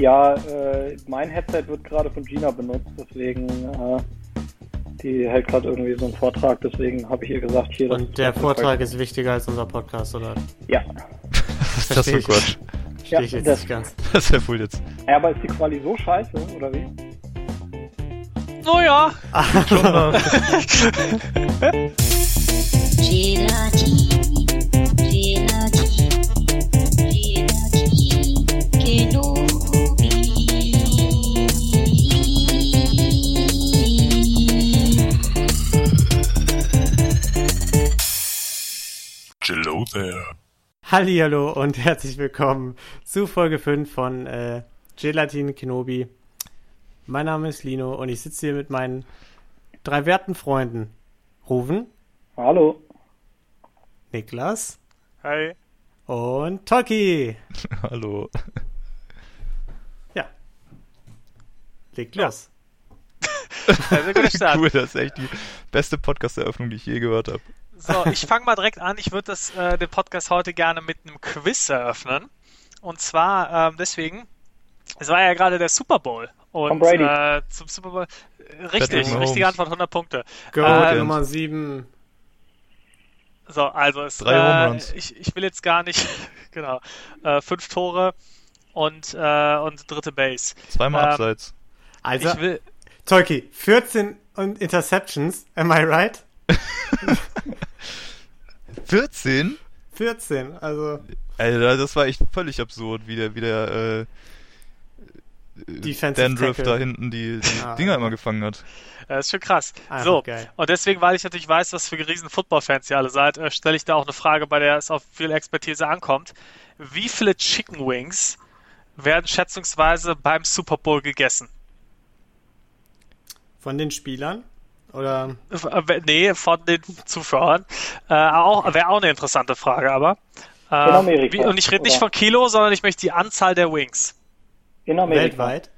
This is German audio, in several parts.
Ja, äh, mein Headset wird gerade von Gina benutzt, deswegen äh, die hält gerade irgendwie so einen Vortrag, deswegen habe ich ihr gesagt, hier. Und der Vortrag ist wichtiger als unser Podcast, oder? Ja. Was ist das für Quatsch? Verstehe ich jetzt das- nicht ganz. Das ist ja wohl jetzt. ja. Aber ist die Quali so scheiße, oder wie? Oh ja. Schon mal. There. Hallihallo und herzlich willkommen zu Folge 5 von äh, Gelatin Kenobi. Mein Name ist Lino und ich sitze hier mit meinen drei werten Freunden. Ruven, Hallo. Niklas Hi. und Toki. Hallo. Ja. Leg los. Also guter Start. Cool, das ist echt die beste Podcast-Eröffnung, die ich je gehört habe. So, ich fange mal direkt an. Ich würde das äh, den Podcast heute gerne mit einem Quiz eröffnen. Und zwar ähm, deswegen, es war ja gerade der Super Bowl. Tom Und Brady. äh, zum Super Bowl. äh, Richtig, richtige Antwort, 100 Punkte. Go Äh, Nummer 7. So, also es, Drei äh, ich, ich will jetzt gar nicht, genau, äh, fünf Tore und, äh, und dritte Base. Zweimal Ähm, abseits. Also, Ich will, Tolki, 14 und Interceptions, am I right? 14? 14, also Alter, das war echt völlig absurd, wie der, wie der, äh, Defensive Dandruff Tackle. da hinten die, die Ah, Dinger immer gefangen hat. das ist schon krass. Einfach so, geil. und deswegen, weil ich natürlich weiß, was für riesen Football-Fans ihr alle seid, äh, stelle ich da auch eine Frage, bei der es auf viel Expertise ankommt. Wie viele Chicken Wings werden schätzungsweise beim Super Bowl gegessen? von den Spielern oder Äh, Nee, von den Zuschauern. Äh, auch, Wäre auch eine interessante Frage, aber. Äh, Amerika, wie, und ich rede nicht von Kilo, sondern ich möchte die Anzahl der Wings. In Amerika. weltweit?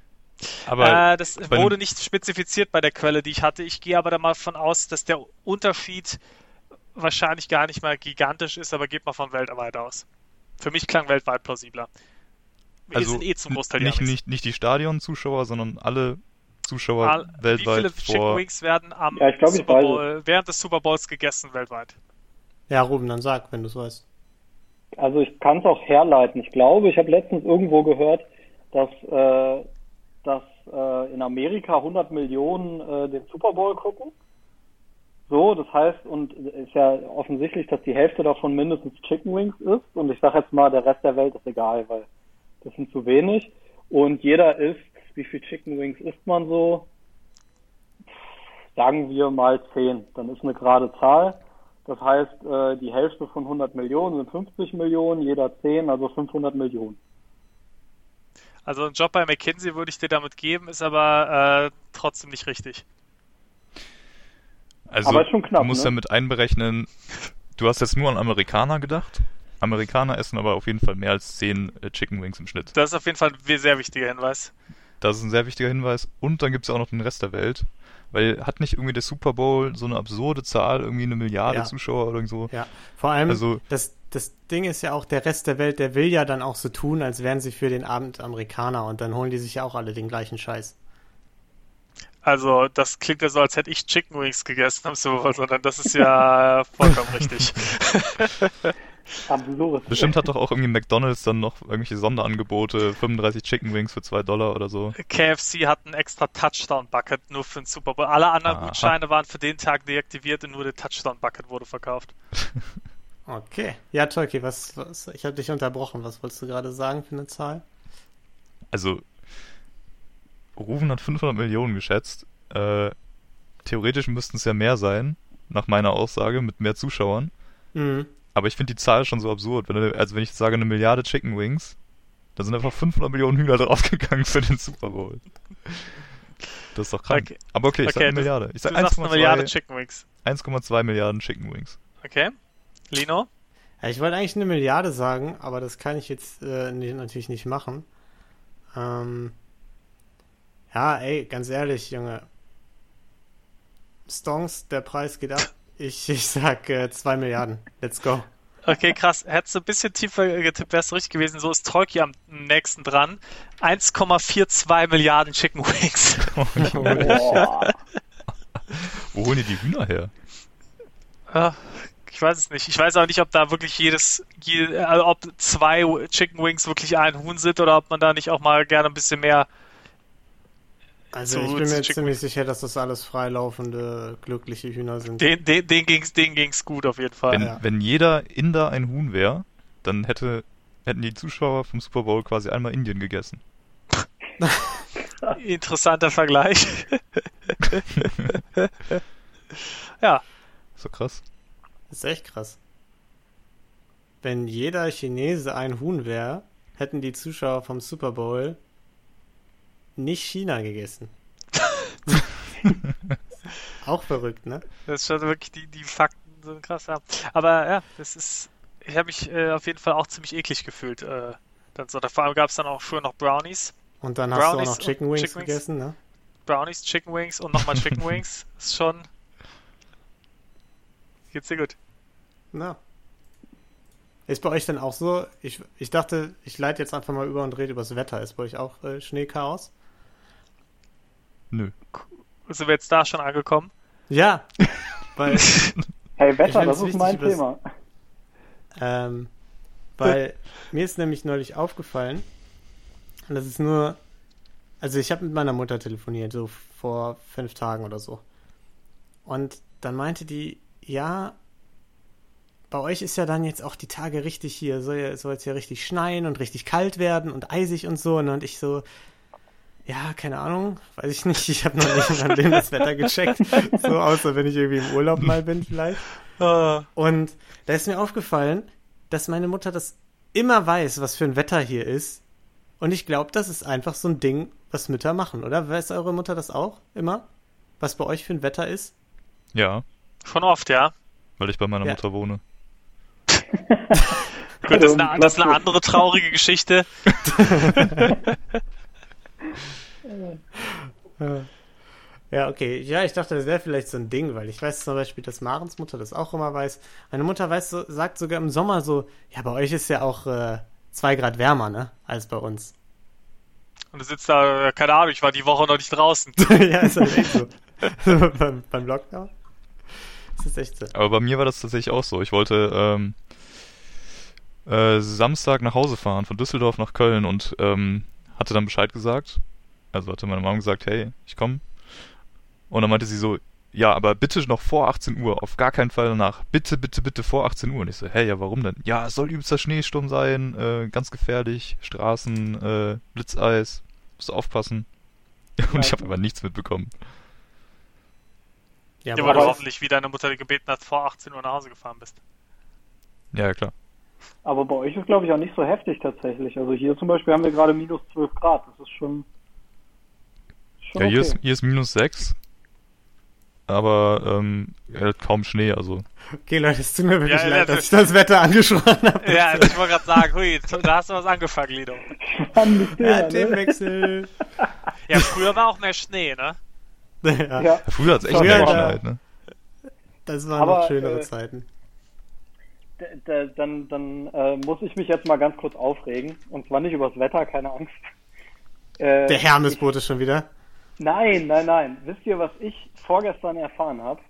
Aber äh, das wurde nicht spezifiziert bei der Quelle, die ich hatte. Ich gehe aber da mal von aus, dass der Unterschied wahrscheinlich gar nicht mal gigantisch ist, aber geht mal von weltweit aus. Für mich klang weltweit plausibler. Wir also sind eh zum Großteil die nicht, nicht, nicht die Stadion-Zuschauer, sondern alle Zuschauer Al- Wie weltweit viele Chicken vor. Wings werden am Ja, ich glaub, ich Super. Bowl, während des Super Bowls gegessen weltweit? Ja, Ruben, dann sag, wenn du es weißt. Also ich kann es auch herleiten. Ich glaube, ich habe letztens irgendwo gehört, dass, äh, dass äh, in Amerika 100 Millionen äh, den Super Bowl gucken. So, das heißt, und ist ja offensichtlich, dass die Hälfte davon mindestens Chicken Wings ist. Und ich sage jetzt mal, der Rest der Welt ist egal, weil das sind zu wenig. Und jeder isst, wie viel Chicken Wings isst man so? Sagen wir mal 10. Dann ist eine gerade Zahl. Das heißt, äh, die Hälfte von 100 Millionen sind 50 Millionen, jeder 10, also 500 Millionen. Also ein Job bei McKinsey würde ich dir damit geben, ist aber äh, trotzdem nicht richtig. Also, Aber ist schon knapp, du musst ne? ja mit einberechnen, du hast jetzt nur an Amerikaner gedacht. Amerikaner essen aber auf jeden Fall mehr als 10 äh, Chicken Wings im Schnitt. Das ist auf jeden Fall ein sehr wichtiger Hinweis. Das ist ein sehr wichtiger Hinweis. Und dann gibt es auch noch den Rest der Welt. Weil hat nicht irgendwie der Super Bowl so eine absurde Zahl, irgendwie eine Milliarde Ja. Zuschauer oder so? Ja, vor allem, Also- das, das Ding ist ja auch, der Rest der Welt, der will ja dann auch so tun, als wären sie für den Abend Amerikaner und dann holen die sich ja auch alle den gleichen Scheiß. Also das klingt ja so, als hätte ich Chicken Wings gegessen am Super Bowl, sondern das ist ja vollkommen richtig. Absurd. Bestimmt hat doch auch irgendwie McDonalds dann noch irgendwelche Sonderangebote, 35 Chicken Wings für 2 Dollar oder so. KFC hat ein extra Touchdown-Bucket nur für den Super Bowl. Alle anderen Aha. Gutscheine waren für den Tag deaktiviert und nur der Touchdown-Bucket wurde verkauft. Okay. Ja, Tolki, was, was, ich habe dich unterbrochen. Was wolltest du gerade sagen für eine Zahl? Also, Rufen hat 500 Millionen geschätzt. Äh, theoretisch müssten es ja mehr sein, nach meiner Aussage, mit mehr Zuschauern. Mhm. Aber ich finde die Zahl schon so absurd. Wenn, also wenn ich jetzt sage eine Milliarde Chicken Wings, da sind einfach 500 Millionen Hühner draufgegangen für den Super Bowl. Das ist doch krank. Okay. Aber okay, ich Okay, sag eine Milliarde. Ich Du sag sagst eine Milliarde 1,2 Chicken Wings. 1,2 Milliarden Chicken Wings. Okay. Lino? Ja, ich wollte eigentlich eine Milliarde sagen, aber das kann ich jetzt äh, natürlich nicht machen. Ähm, ja, ey, ganz ehrlich, Junge. Stonks, der Preis geht ab. Ich, ich sag äh, 2 Milliarden. Let's go. Okay, krass. Hättest du ein bisschen tiefer getippt, wärst du richtig gewesen. So ist Troiki am nächsten dran. 1,42 Milliarden Chicken Wings. Boah. Wo holen die die Hühner her? Ah, Ich weiß es nicht. Ich weiß auch nicht, ob da wirklich jedes, je, also ob zwei Chicken Wings wirklich ein Huhn sind oder ob man da nicht auch mal gerne ein bisschen mehr. Also So, ich bin mir jetzt ziemlich sicher, dass das alles freilaufende, glückliche Hühner sind. Den, den, den ging's, den ging's gut auf jeden Fall. Wenn, Ja. wenn jeder Inder ein Huhn wäre, dann hätte, hätten die Zuschauer vom Super Bowl quasi einmal Indien gegessen. Interessanter Vergleich. ja, So krass. Das ist echt krass. Wenn jeder Chinese ein Huhn wäre, hätten die Zuschauer vom Super Bowl nicht China gegessen. Auch verrückt, ne? das ist schon wirklich die, die Fakten sind krass. Ja. Aber ja, das ist. Ich habe mich äh, auf jeden Fall auch ziemlich eklig gefühlt. Äh, dann so. Vor allem gab es dann auch früher noch Brownies. Und dann hast du auch Brownies noch Chicken Wings Chicken Wings. gegessen, ne? Brownies, Chicken Wings und nochmal Chicken Wings. Ist schon. Geht's dir gut? Na. Ist bei euch denn auch so? Ich, ich dachte, ich leite jetzt einfach mal über und rede über das Wetter. Ist bei euch auch äh, Schneechaos? Nö. Sind wir jetzt da schon angekommen? Ja, weil, Hey, Wetter, das ist wichtig, mein Thema. ähm, weil mir ist nämlich neulich aufgefallen, und das ist nur, also ich habe mit meiner Mutter telefoniert, so vor fünf Tagen oder so. Und dann meinte die, ja, bei euch ist ja dann jetzt auch die Tage richtig hier, soll ja, soll jetzt ja richtig schneien und richtig kalt werden und eisig und so. ne? Und ich so, ja, keine Ahnung, weiß ich nicht. Ich habe noch nicht in meinem Leben das Wetter gecheckt. So, außer wenn ich irgendwie im Urlaub mal bin vielleicht. Äh, Und da ist mir aufgefallen, dass meine Mutter das immer weiß, was für ein Wetter hier ist. Und ich glaube, das ist einfach so ein Ding, was Mütter machen, oder? Weiß eure Mutter das auch immer? Was bei euch für ein Wetter ist? Ja, schon oft, ja. weil ich bei meiner Ja. Mutter wohne. Gut, das ist, eine, das ist eine andere traurige Geschichte. Ja, okay. Ja, ich dachte, das wäre vielleicht so ein Ding, weil ich weiß zum Beispiel, dass Marens Mutter das auch immer weiß. Meine Mutter weiß so, sagt sogar im Sommer so, ja, bei euch ist ja auch äh, zwei Grad wärmer, ne? Als bei uns. Und du sitzt da, keine Ahnung, ich war die Woche noch nicht draußen. ja, ist halt echt so. beim, beim Lockdown? Ist das echt so? Aber bei mir war das tatsächlich auch so. Ich wollte ähm, äh, Samstag nach Hause fahren, von Düsseldorf nach Köln und ähm, hatte dann Bescheid gesagt. Also hatte meine Mom gesagt, hey, ich komme. Und dann meinte sie so, ja, aber bitte noch vor 18 Uhr, auf gar keinen Fall danach. Bitte, bitte, bitte vor 18 Uhr. Und ich so, hey, ja, warum denn? Ja, es soll übelster Schneesturm sein, äh, ganz gefährlich, Straßen, äh, Blitzeis, musst du aufpassen. Und ich habe aber nichts mitbekommen. Ja, Ja, weil du euch- hoffentlich, wie deine Mutter gebeten hat, vor 18 Uhr nach Hause gefahren bist. Ja, ja, klar. Aber bei euch ist, glaube ich, auch nicht so heftig tatsächlich. Also hier zum Beispiel haben wir gerade minus 12 Grad. Das ist schon. Schon Ja, hier, okay. ist, hier ist minus 6. Aber ähm, ja, kaum Schnee, also. Okay, Leute, es tut mir wirklich Ja, leid, das- dass ich das Wetter angesprochen habe. Ja, ich wollte gerade sagen, hui, da hast du was angefangen, Lido. Spannendes Ja, Thema, ne? Themenwechsel. Ja, früher war auch mehr Schnee, ne? ja, Ja. Ja, früher hat es echt Früher, mehr ja. geschneit, ne? das waren Aber, noch schönere äh, Zeiten. Dann, dann äh, muss ich mich jetzt mal ganz kurz aufregen. Und zwar nicht übers Wetter, keine Angst. Äh, Der Hermesboot ist schon wieder. Nein, nein, nein. Wisst ihr, was ich vorgestern erfahren habe?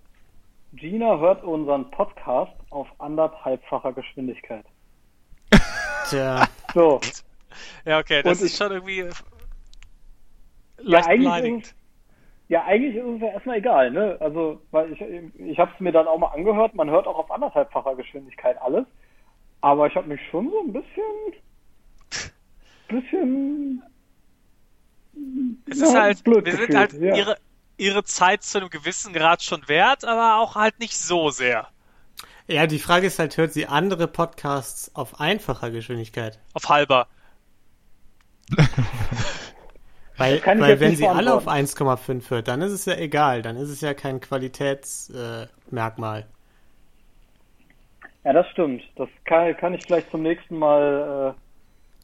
Gina hört unseren Podcast auf anderthalbfacher Geschwindigkeit. Tja, So, Ja, okay, das Und ist ich- schon irgendwie leicht eigentlich beleidigend. ja, eigentlich ist es ja erstmal egal, ne? Also, weil ich, ich habe es mir dann auch mal angehört. Man hört auch auf anderthalbfacher Geschwindigkeit alles. Aber ich habe mich schon so ein bisschen, bisschen Es ja, ist halt, wir sind halt ja. ihre, ihre Zeit zu einem gewissen Grad schon wert, aber auch halt nicht so sehr. ja, die Frage ist halt, hört sie andere Podcasts auf einfacher Geschwindigkeit? Auf halber. Weil, weil wenn sie alle auf beantworten. 1,5 hört, dann ist es ja egal. Dann ist es ja kein Qualitätsmerkmal. Äh. Ja, das stimmt. Das kann, kann ich vielleicht zum nächsten Mal.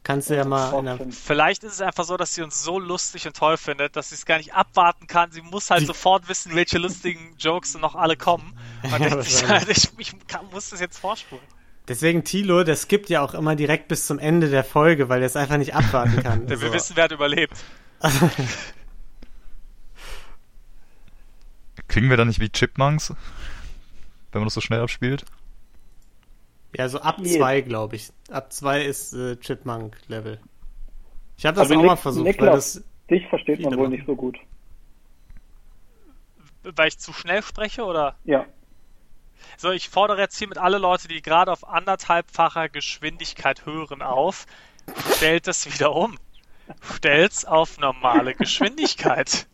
Kannst du ja mal. Vielleicht ist es einfach so, dass sie uns so lustig und toll findet, dass sie es gar nicht abwarten kann. Sie muss halt Die- sofort wissen, welche lustigen Jokes noch alle kommen. Und Ja, denkt sich halt, ich, ich kann, muss das jetzt vorspulen. Deswegen Tilo, der skippt ja auch immer direkt bis zum Ende der Folge, weil er es einfach nicht abwarten kann. Denn wir Also, wissen, wer hat überlebt. Klingen wir dann nicht wie Chipmunks, wenn man das so schnell abspielt? Ja, so ab Nee. zwei, glaube ich. Ab zwei ist äh, Chipmunk-Level. Ich habe das Also auch mal Nik- versucht, weil Niklas. das. Dich versteht man wohl machen. nicht so gut. Weil ich zu schnell spreche oder? Ja. So, ich fordere jetzt hiermit alle Leute, die gerade auf anderthalbfacher Geschwindigkeit hören, auf. Stellt das wieder um. Stellt's auf normale Geschwindigkeit.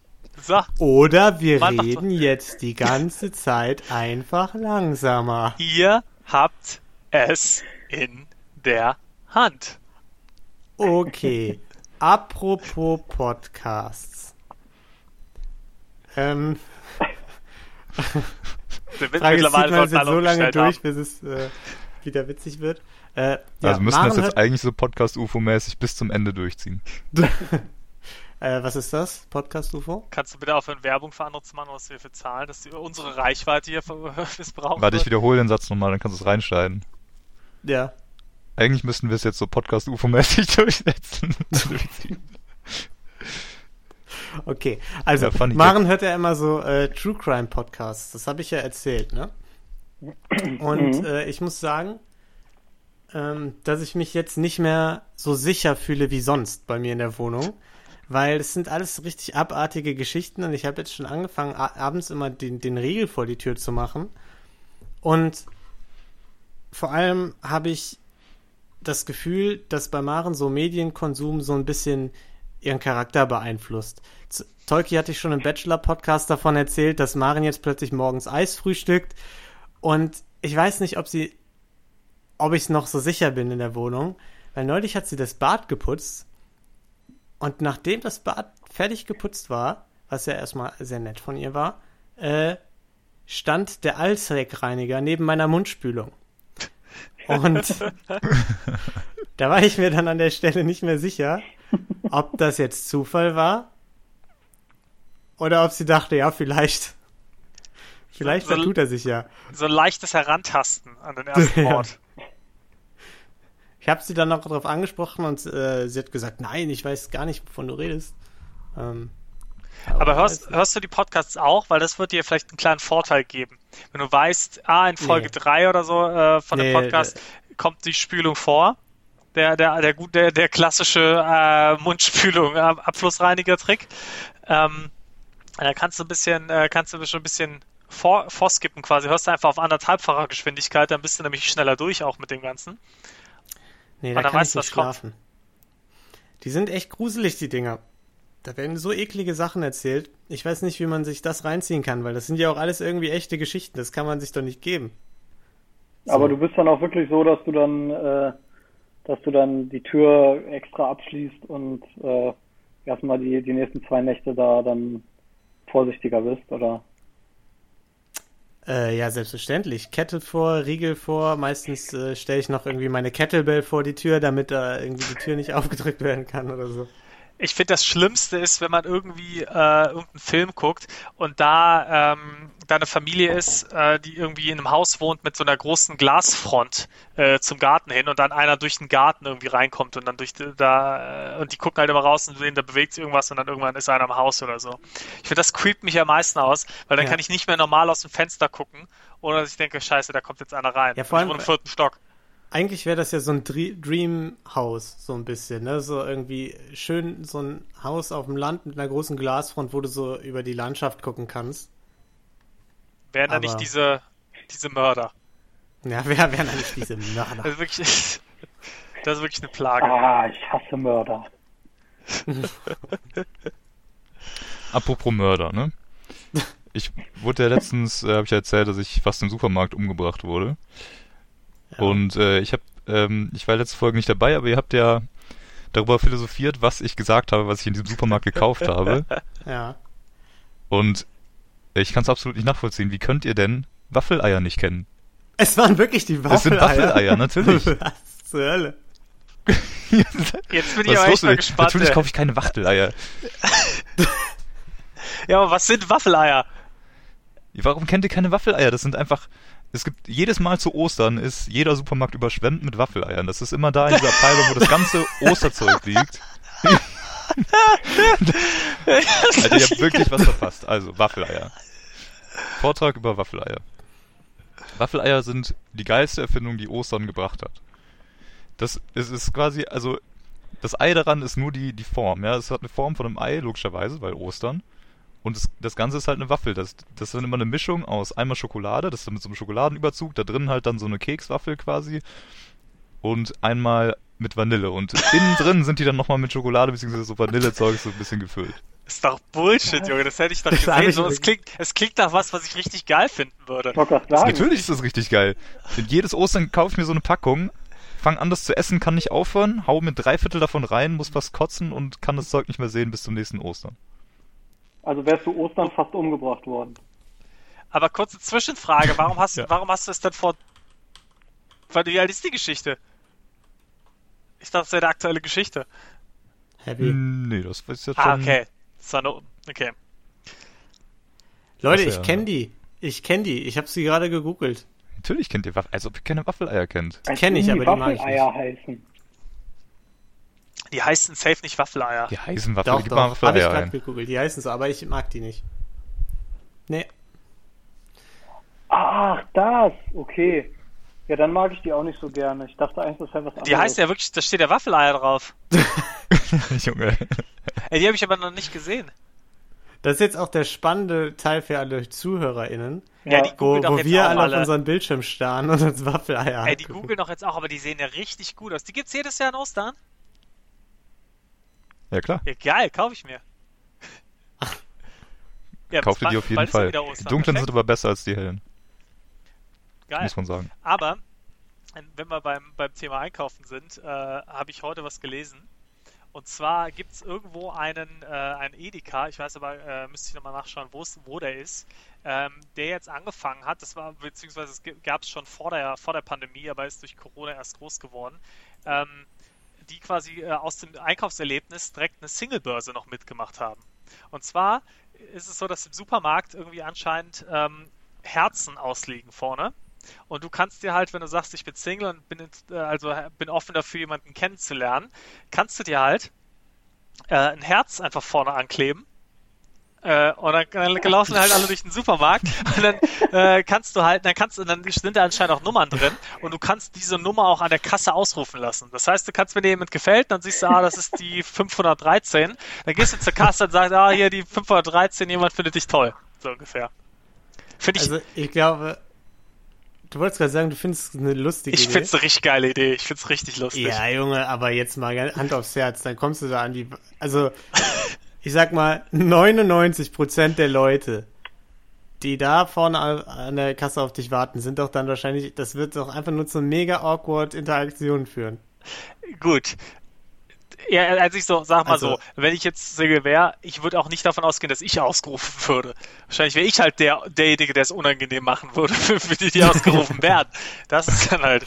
So, Oder wir Mann, reden jetzt die ganze Zeit einfach langsamer. ihr habt es in der Hand. Okay. Apropos Podcasts. Ähm, Wir wissen Frage ist, zieht mittlerweile alle so lange durch, haben. bis es äh, wieder witzig wird? Äh, ja, also müssen wir das jetzt eigentlich so Podcast-UFO-mäßig bis zum Ende durchziehen. äh, was ist das? Podcast-UFO? Kannst du bitte aufhören, Werbung für andere zu machen, was wir für zahlen, dass die, unsere Reichweite hier missbraucht Warte, ich wiederhole den Satz nochmal, dann kannst du es reinschneiden. Ja. Eigentlich müssten wir es jetzt so Podcast-UFO-mäßig durchsetzen. Okay, also Ja, funny Maren hört ja immer so äh, True Crime Podcasts. Das habe ich ja erzählt, ne? Und Mhm. äh, ich muss sagen, ähm, dass ich mich jetzt nicht mehr so sicher fühle wie sonst bei mir in der Wohnung, weil es sind alles richtig abartige Geschichten und ich habe jetzt schon angefangen, abends immer den, den Riegel vor die Tür zu machen. Und vor allem habe ich das Gefühl, dass bei Maren so Medienkonsum so ein bisschen ihren Charakter beeinflusst. Tolki hatte ich schon im Bachelor-Podcast davon erzählt, dass Maren jetzt plötzlich morgens Eis frühstückt und ich weiß nicht, ob sie, ob ich noch so sicher bin in der Wohnung, weil neulich hat sie das Bad geputzt und nachdem das Bad fertig geputzt war, was ja erstmal sehr nett von ihr war, äh, stand der Allzweckreiniger neben meiner Mundspülung. Und da war ich mir dann an der Stelle nicht mehr sicher, ob das jetzt Zufall war oder ob sie dachte, ja, vielleicht. Vielleicht So- vertut er sich ja. So ein leichtes Herantasten an den ersten Ja. Mord. Ich habe sie dann noch darauf angesprochen und äh, sie hat gesagt, nein, ich weiß gar nicht, wovon du redest. Ähm, Aber hörst, hörst du die Podcasts auch? Weil das wird dir vielleicht einen kleinen Vorteil geben. Wenn du weißt, ah, in Folge Nee. 3 oder so äh, von Nee, dem Podcast kommt die Spülung vor. Der, der, der, gut, der, der klassische äh, Mundspülung, äh, Abflussreiniger-Trick. Ähm, da kannst du ein bisschen, äh, kannst du schon ein bisschen vor, vorskippen quasi. Hörst du einfach auf anderthalbfacher Geschwindigkeit, dann bist du nämlich schneller durch auch mit dem Ganzen. Nee, da Und dann kann weißt ich du, nicht was kommt. schlafen. Die sind echt gruselig, die Dinger. Da werden so eklige Sachen erzählt. Ich weiß nicht, wie man sich das reinziehen kann, weil das sind ja auch alles irgendwie echte Geschichten. Das kann man sich doch nicht geben. Aber du bist dann auch wirklich so, dass du dann, äh, dass du dann die Tür extra abschließt und äh, erstmal die, die nächsten zwei Nächte da dann vorsichtiger bist, oder? Äh, ja, selbstverständlich. Kettle vor, Riegel vor. Meistens äh, stelle ich noch irgendwie meine Kettlebell vor die Tür, damit da irgendwie die Tür nicht aufgedrückt werden kann oder so. Ich finde, das Schlimmste ist, wenn man irgendwie äh, irgendeinen Film guckt und da, ähm, da eine Familie ist, äh, die irgendwie in einem Haus wohnt mit so einer großen Glasfront äh, zum Garten hin und dann einer durch den Garten irgendwie reinkommt und dann durch da äh, und die gucken halt immer raus und sehen, da bewegt sich irgendwas und dann irgendwann ist einer im Haus oder so. Ich finde, das creept mich am meisten aus, weil dann Ja. kann ich nicht mehr normal aus dem Fenster gucken, ohne dass ich denke, scheiße, da kommt jetzt einer rein. Ja, vor ich allem- wohne im vierten Stock. Eigentlich wäre das ja so ein Dre Dream House, so ein bisschen, ne? So irgendwie schön so ein Haus auf dem Land mit einer großen Glasfront, wo du so über die Landschaft gucken kannst. Wären da nicht diese, diese Mörder. Ja, wer wären eigentlich diese Mörder? Das ist wirklich, das ist wirklich eine Plage. Ah, ich hasse Mörder. Apropos Mörder, ne? Ich wurde ja letztens, äh, habe ich ja erzählt, dass ich fast im Supermarkt umgebracht wurde. Ja. Und äh, ich habe, ähm, ich war letzte Folge nicht dabei, aber ihr habt ja darüber philosophiert, was ich gesagt habe, was ich in diesem Supermarkt gekauft habe. Ja. Und ich kann es absolut nicht nachvollziehen. Wie könnt ihr denn Waffeleier nicht kennen? Es waren wirklich die Das sind Waffeleier. Waffeleier, natürlich. Was zur Hölle? Jetzt bin ich aber echt mal gespannt. Natürlich ey. kaufe ich keine Wachteleier. Ja, aber was sind Waffeleier? Warum kennt ihr keine Waffeleier? Das sind einfach es gibt jedes Mal zu Ostern ist jeder Supermarkt überschwemmt mit Waffeleiern. Das ist immer da in dieser Abteilung, wo das ganze Osterzeug liegt. also ihr habt wirklich was verpasst. Also Waffeleier. Vortrag über Waffeleier. Waffeleier sind die geilste Erfindung, die Ostern gebracht hat. Das es ist quasi, also das Ei daran ist nur die, die Form. Ja, es hat eine Form von einem Ei, logischerweise, weil Ostern. Und das, das Ganze ist halt eine Waffel. Das, das ist dann immer eine Mischung aus einmal Schokolade, das ist dann mit so einem Schokoladenüberzug, da drin halt dann so eine Kekswaffel quasi. Und einmal mit Vanille. Und innen drin sind die dann nochmal mit Schokolade bzw. so Vanillezeug so ein bisschen gefüllt. Ist doch Bullshit, Junge. Das hätte ich doch Das gesehen. ich So, es, klingt, es klingt nach was, was ich richtig geil finden würde. Sagen. Natürlich ist das richtig geil. Denn jedes Ostern kaufe ich mir so eine Packung, fang an, das zu essen, kann nicht aufhören, hau mir drei Viertel davon rein, muss was kotzen und kann das Zeug nicht mehr sehen bis zum nächsten Ostern. Also wärst du Ostern fast umgebracht worden. Aber kurze Zwischenfrage. Warum hast, Ja. warum hast du es denn vor... Weil wie alt ist die Geschichte? Ich dachte, es wäre eine aktuelle Geschichte. Happy. Hm, Nee, das ist jetzt Ah, schon... okay. Das war nur, okay. Leute, ich ja. kenne die. Ich kenne die. Ich habe sie gerade gegoogelt. Natürlich kennt ihr Waffel, als ob ihr keine Waffeleier kennt. Als kenn ich, die aber die mag ich Waffeleier heißen. Die heißen safe nicht Waffeleier. Die heißen Waffel, Doch, gib mal doch. Habe ich Waffeleier gerade gegoogelt. Die heißen so, aber ich mag die nicht. Nee. Ach, das. Okay. Ja, dann mag ich die auch nicht so gerne. Ich dachte eigentlich, das wäre was anderes. Die heißt ja wirklich, da steht ja Waffeleier drauf. Junge. Ey, die habe ich aber noch nicht gesehen. Das ist jetzt auch der spannende Teil für alle ZuhörerInnen, Ja, Ja, die wo, googeln doch wo jetzt wir auch alle auf alle. unseren Bildschirm starren und uns Waffeleier Ey, die googeln doch jetzt auch, aber die sehen ja richtig gut aus. Die gibt's jedes Jahr an Ostern? Ja klar, Ja, geil, kaufe ich mir. Ja, kauf dir die auf jeden Fall. Die dunklen Perfekt. sind aber besser als die hellen, Geil. muss man sagen. Aber, wenn wir beim, beim Thema Einkaufen sind, äh, habe ich heute was gelesen. Und zwar gibt es irgendwo einen, äh, einen Edeka, ich weiß aber, äh, müsste ich nochmal nachschauen, wo der ist, ähm, der jetzt angefangen hat, das war, beziehungsweise es gab es schon vor der, vor der Pandemie, aber ist durch Corona erst groß geworden, ähm, die quasi äh, aus dem Einkaufserlebnis direkt eine Singlebörse noch mitgemacht haben. Und zwar ist es so, dass im Supermarkt irgendwie anscheinend ähm, Herzen ausliegen vorne. Und du kannst dir halt, wenn du sagst, ich bin Single und bin, äh, also bin offen dafür, jemanden kennenzulernen, kannst du dir halt äh, ein Herz einfach vorne ankleben. Äh, und dann, dann laufen halt alle durch den Supermarkt und dann äh, kannst du halt, dann kannst du, dann sind da anscheinend auch Nummern drin und du kannst diese Nummer auch an der Kasse ausrufen lassen. Das heißt, du kannst, wenn dir jemand gefällt, dann siehst du, ah, das ist die 513, dann gehst du zur Kasse und sagst, ah, hier die 513, jemand findet dich toll. So ungefähr. Finde ich, Also, ich glaube, du wolltest gerade sagen, du findest es eine lustige ich Idee. finde es eine richtig geile Idee. Ich finde es richtig lustig. Ja, Junge, aber jetzt mal Hand aufs Herz, dann kommst du da an die. Also, ich sag mal, 99% der Leute, die da vorne an- der Kasse auf dich warten, sind doch dann wahrscheinlich, das wird doch einfach nur zu mega awkward Interaktionen führen. Gut. Ja, also ich so, sag mal Also- so, wenn ich jetzt Single wäre, ich würde auch nicht davon ausgehen, dass ich ausgerufen würde. Wahrscheinlich wäre ich halt der, derjenige, der es unangenehm machen würde, für, für die, die ausgerufen werden. Das ist dann halt.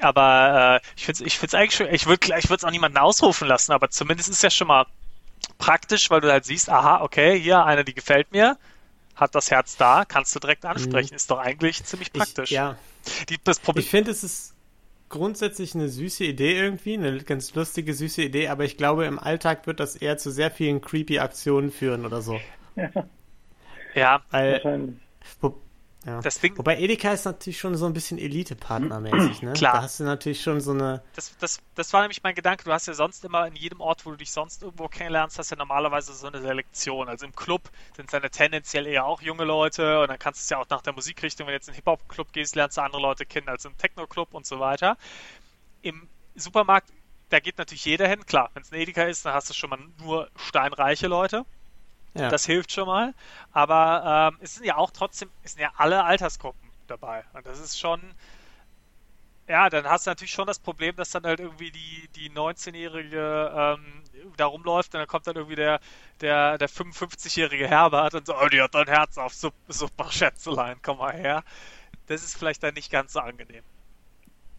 Aber äh, ich finde es ich find's eigentlich schon, ich würde ich es auch niemanden ausrufen lassen, aber zumindest ist ja schon mal praktisch, weil du halt siehst, aha, okay, hier einer, die gefällt mir, hat das Herz da, kannst du direkt ansprechen. Ist doch eigentlich ziemlich praktisch. Ich, ja, Die, das Problem, ich finde, es ist grundsätzlich eine süße Idee irgendwie, eine ganz lustige, süße Idee, aber ich glaube, im Alltag wird das eher zu sehr vielen creepy Aktionen führen oder so. ja, Weil, Wahrscheinlich. wo, ja. das Ding, Wobei Edeka ist natürlich schon so ein bisschen Elite-Partner-mäßig, ne? Klar. Da hast du natürlich schon so eine. Das, das, das war nämlich mein Gedanke. Du hast ja sonst immer in jedem Ort, wo du dich sonst irgendwo kennenlernst, hast ja normalerweise so eine Selektion. Also im Club sind es dann ja tendenziell eher auch junge Leute und dann kannst du es ja auch nach der Musikrichtung, wenn du jetzt in den Hip-Hop-Club gehst, lernst du andere Leute kennen als im Techno-Club und so weiter. Im Supermarkt, da geht natürlich jeder hin. Klar, wenn es ein Edeka ist, dann hast du schon mal nur steinreiche Leute. Ja. Das hilft schon mal. Aber ähm, es sind ja auch trotzdem, es sind ja alle Altersgruppen dabei. Und das ist schon, ja, dann hast du natürlich schon das Problem, dass dann halt irgendwie die, die 19-Jährige ähm, da rumläuft und dann kommt dann irgendwie der, der, der 55-jährige Herbert und so, oh, die hat dein Herz auf, Sup- super Schätzelein, komm mal her. Das ist vielleicht dann nicht ganz so angenehm.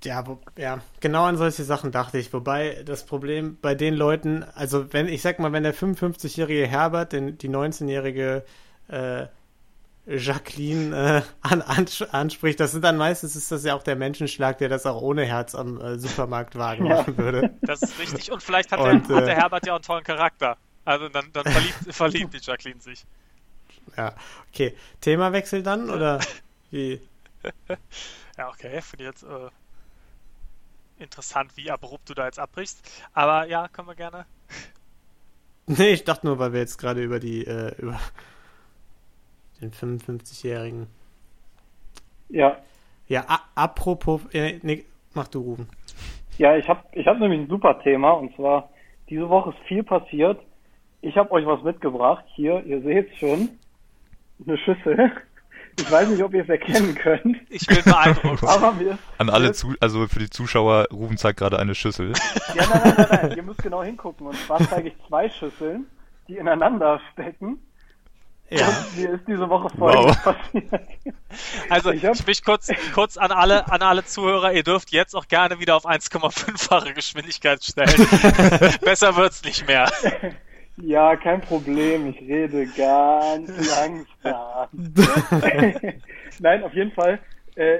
Ja, wo, ja, genau an solche Sachen dachte ich. Wobei das Problem bei den Leuten, also wenn, ich sag mal, wenn der 55-jährige Herbert den, die 19-jährige äh, Jacqueline äh, an, ans- anspricht, das sind dann meistens ist das ja auch der Menschenschlag, der das auch ohne Herz am äh, Supermarktwagen Ja. machen würde. Das ist richtig. Und vielleicht hat, Und, der, hat äh, der Herbert ja auch einen tollen Charakter. Also dann, dann verliebt, verliebt die Jacqueline sich. Ja, okay. Themawechsel dann oder wie? Ja, okay. Finde ich jetzt äh, interessant, wie abrupt du da jetzt abbrichst. Aber ja, können wir gerne. Nee, ich dachte nur, weil wir jetzt gerade über die äh, über den 55-jährigen. Ja, Ja, apropos, äh, nee, mach du rufen. ja, ich habe ich hab nämlich ein super Thema und zwar diese Woche ist viel passiert. Ich habe euch was mitgebracht. Hier, ihr seht schon, eine Schüssel. Ich weiß nicht, ob ihr es erkennen könnt, Ich bin beeindruckt. aber mir ist An alle zu, also für die Zuschauer, Rufen zeigt gerade eine Schüssel. Ja, nein, nein, nein, nein. Ihr müsst genau hingucken. Und zwar zeige ich zwei Schüsseln, die ineinander stecken. Ja, Und mir ist diese Woche Folgendes passiert. Also Ich ich, hab- mich kurz, kurz an alle, an alle Zuhörer, ihr dürft jetzt auch gerne wieder auf 1,5-fache Geschwindigkeit stellen. Besser wird's nicht mehr. Ja, kein Problem. Ich rede ganz langsam. Nein, auf jeden Fall. Äh,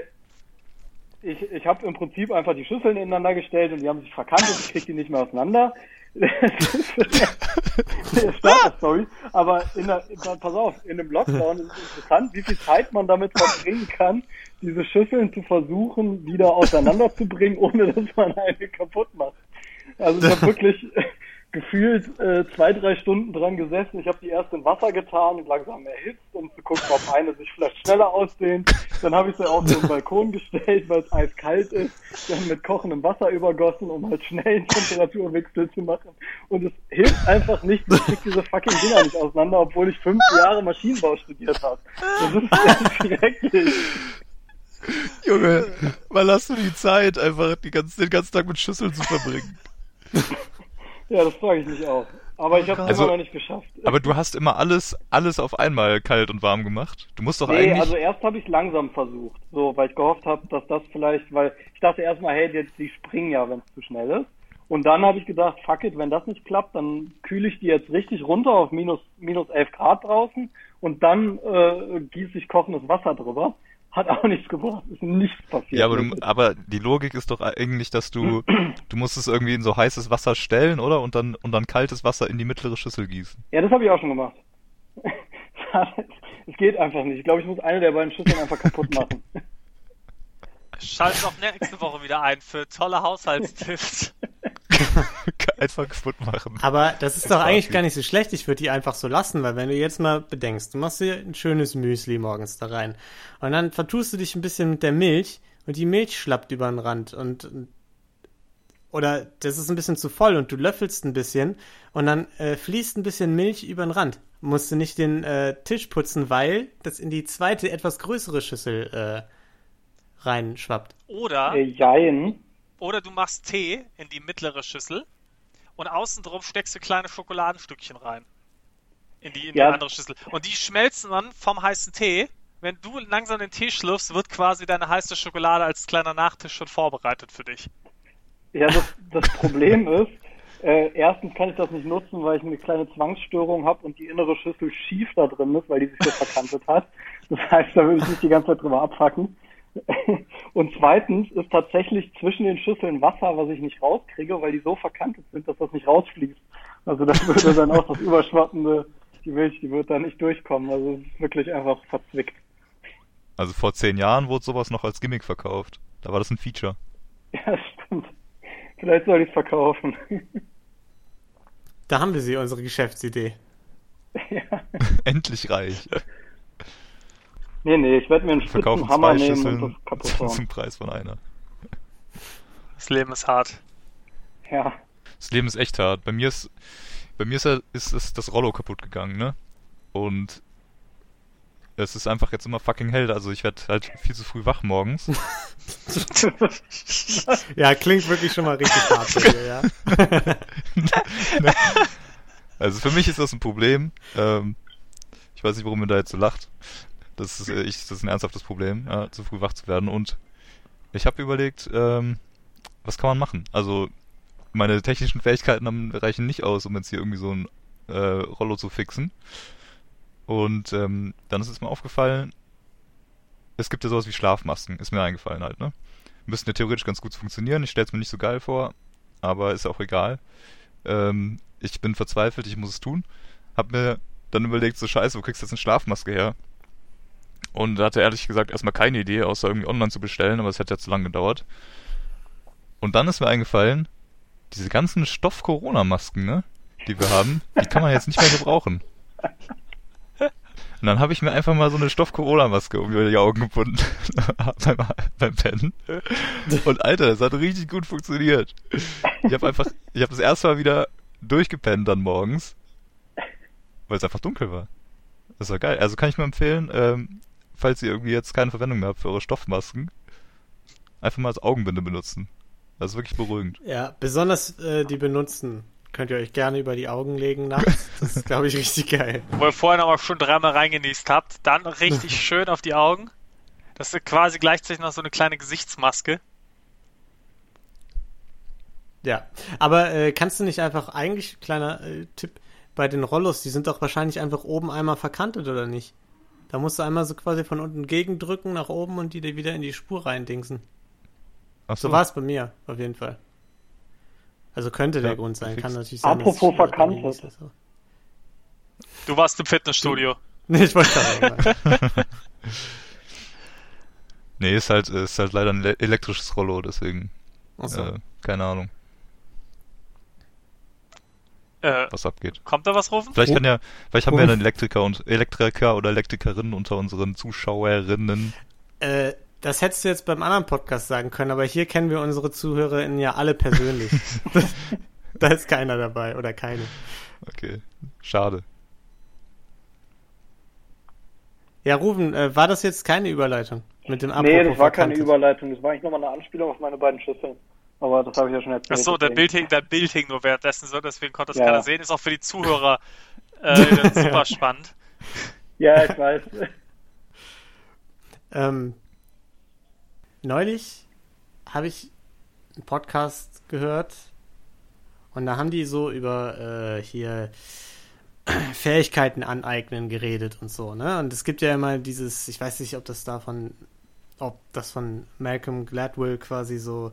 ich ich habe im Prinzip einfach die Schüsseln ineinander gestellt und die haben sich verkantet. Ich krieg die nicht mehr auseinander. Starter Story. Aber in der, pass auf, in einem Lockdown ist es interessant, wie viel Zeit man damit verbringen kann, diese Schüsseln zu versuchen, wieder auseinanderzubringen, ohne dass man eine kaputt macht. Also ich habe wirklich gefühlt äh, zwei, drei Stunden dran gesessen. Ich habe die erst in Wasser getan und langsam erhitzt, um zu gucken, ob eine sich vielleicht schneller ausdehnt. Dann habe ich sie auf den Balkon gestellt, weil es eiskalt ist. Dann mit kochendem Wasser übergossen, um halt schnell einen Temperaturwechsel zu machen. Und es hilft einfach nicht, ich krieg diese fucking Dinger nicht auseinander, obwohl ich fünf Jahre Maschinenbau studiert habe. Das ist schrecklich. Junge, wann hast du die Zeit, einfach die ganze, den ganzen Tag mit Schüsseln zu verbringen? Ja, das frage ich mich auch. Aber ich habe es Also- immer noch nicht geschafft. Aber du hast immer alles, alles auf einmal kalt und warm gemacht. Du musst doch Nee, eigentlich. also erst habe ich langsam versucht, so, weil ich gehofft habe, dass das vielleicht, weil ich dachte erstmal, hey, die, die springen ja, wenn es zu schnell ist. Und dann habe ich gedacht, fuck it, wenn das nicht klappt, dann kühle ich die jetzt richtig runter auf minus, minus 11 Grad draußen und dann äh, gieße ich kochendes Wasser drüber. Hat auch nichts gebracht, ist nichts passiert. ja, aber, du, aber die Logik ist doch eigentlich, dass du, du musst es irgendwie in so heißes Wasser stellen, oder? Und dann, und dann kaltes Wasser in die mittlere Schüssel gießen. Ja, das habe ich auch schon gemacht. es geht einfach nicht. Ich glaube, ich muss eine der beiden Schüsseln einfach kaputt machen. Schalt doch nächste Woche wieder ein für tolle Haushaltstipps. Einfach kaputt machen. aber das ist doch eigentlich gar nicht so schlecht. Ich würde die einfach so lassen, weil wenn du jetzt mal bedenkst, du machst dir ein schönes Müsli morgens da rein und dann vertust du dich ein bisschen mit der Milch und die Milch schlappt über den Rand und oder das ist ein bisschen zu voll und du löffelst ein bisschen und dann äh, fließt ein bisschen Milch über den Rand. Musst du nicht den äh, Tisch putzen, weil das in die zweite, etwas größere Schüssel äh, reinschwappt. Oder, Äh, jein. Oder du machst Tee in die mittlere Schüssel und außen drum steckst du kleine Schokoladenstückchen rein. In die, in Ja. die andere Schüssel. Und die schmelzen dann vom heißen Tee. Wenn du langsam den Tee schlürfst, wird quasi deine heiße Schokolade als kleiner Nachtisch schon vorbereitet für dich. Ja, das, das Problem ist, äh, erstens kann ich das nicht nutzen, weil ich eine kleine Zwangsstörung habe und die innere Schüssel schief da drin ist, weil die sich so verkantet hat. Das heißt, da würde ich nicht die ganze Zeit drüber abfacken. Und zweitens ist tatsächlich zwischen den Schüsseln Wasser, was ich nicht rauskriege, weil die so verkantet sind, dass das nicht rausfließt. Also das würde dann auch das überschwappende, die Milch, die wird da nicht durchkommen. Also es ist wirklich einfach verzwickt. Also vor zehn Jahren wurde sowas noch als Gimmick verkauft. Da war das ein Feature. Ja, stimmt. Vielleicht soll ich es verkaufen. Da haben wir sie, unsere Geschäftsidee. ja. Endlich reich. Nee, nee, ich werde mir einen Verkaufen Hammer zwei nehmen und Schüsseln das kaputt hauen. zum Preis von einer. Das Leben ist hart. Ja. Das Leben ist echt hart. Bei mir ist, bei mir ist, ist, ist das Rollo kaputt gegangen, ne? Und es ist einfach jetzt immer fucking hell. Also ich werde halt viel zu früh wach morgens. Ja, klingt wirklich schon mal richtig hart bei dir, ja. Also für mich ist das ein Problem. Ähm, ich weiß nicht, warum ihr da jetzt so lacht. Das ist, äh, ich, das ist ein ernsthaftes Problem, ja, zu früh wach zu werden. Und ich habe überlegt, ähm, was kann man machen? Also meine technischen Fähigkeiten haben, reichen nicht aus, um jetzt hier irgendwie so ein äh, Rollo zu fixen. Und ähm, dann ist es mir aufgefallen, es gibt ja sowas wie Schlafmasken, ist mir eingefallen halt, ne? Müssten ja theoretisch ganz gut funktionieren. Ich stelle es mir nicht so geil vor, aber ist auch egal. Ähm, ich bin verzweifelt, ich muss es tun. Hab mir dann überlegt, so scheiße, wo kriegst du jetzt eine Schlafmaske her? Und hatte ehrlich gesagt erstmal keine Idee, außer irgendwie online zu bestellen, aber es hätte ja zu lange gedauert. Und dann ist mir eingefallen, diese ganzen Stoff-Corona-Masken, ne, die wir haben, die kann man jetzt nicht mehr gebrauchen. Und dann habe ich mir einfach mal so eine Stoff-Corona-Maske um die Augen gebunden beim, beim Pennen. Und Alter, das hat richtig gut funktioniert. Ich habe einfach, ich habe das erste Mal wieder durchgepennt dann morgens, weil es einfach dunkel war. Das war geil. Also kann ich mir empfehlen, ähm, falls ihr irgendwie jetzt keine Verwendung mehr habt für eure Stoffmasken, einfach mal als Augenbinde benutzen. Das ist wirklich beruhigend. Ja, besonders äh, die benutzen. Könnt ihr euch gerne über die Augen legen nachts. Das ist, glaube ich, richtig geil. Wo ihr vorher noch schon dreimal reingenießt habt, dann richtig schön auf die Augen. Das ist quasi gleichzeitig noch so eine kleine Gesichtsmaske. Ja, aber äh, kannst du nicht einfach, eigentlich, kleiner äh, Tipp, bei den Rollos, die sind doch wahrscheinlich einfach oben einmal verkantet, oder nicht? Da musst du einmal so quasi von unten gegendrücken nach oben und die dir wieder in die Spur reindingsen. Ach So war es bei mir, auf jeden Fall. Also könnte der Ja, Grund sein. fix. Kann natürlich sein. dass Apropos nicht ist, aber- Du warst im Fitnessstudio. Nee, ich wollte gerade sagen. Nee, ist halt, ist halt leider ein le- elektrisches Rollo, deswegen, Achso. äh, keine Ahnung, Äh, was abgeht. kommt da was rufen? Vielleicht kann ja, vielleicht haben wir ja einen Elektriker und Elektriker oder Elektrikerinnen unter unseren Zuschauerinnen. Äh, das hättest du jetzt beim anderen Podcast sagen können, aber hier kennen wir unsere ZuhörerInnen ja alle persönlich. da ist keiner dabei oder keine. Okay, schade. Ja, Rufen, äh, war das jetzt keine Überleitung mit dem Nee, Apropos das war keine? Überleitung. Das war eigentlich nochmal eine Anspielung auf meine beiden Schüsseln. Aber das habe ich ja schon erzählt. Achso, der. Bild, hing, der Bild hing nur währenddessen so, deswegen konnte das Ja. keiner sehen. Ist auch für die Zuhörer äh, super spannend. Ja, ich weiß. Ähm, neulich habe ich einen Podcast gehört und da haben die so über äh, hier Fähigkeiten aneignen geredet und so, ne? Und es gibt ja immer dieses, ich weiß nicht, ob das davon, ob das von Malcolm Gladwell quasi so,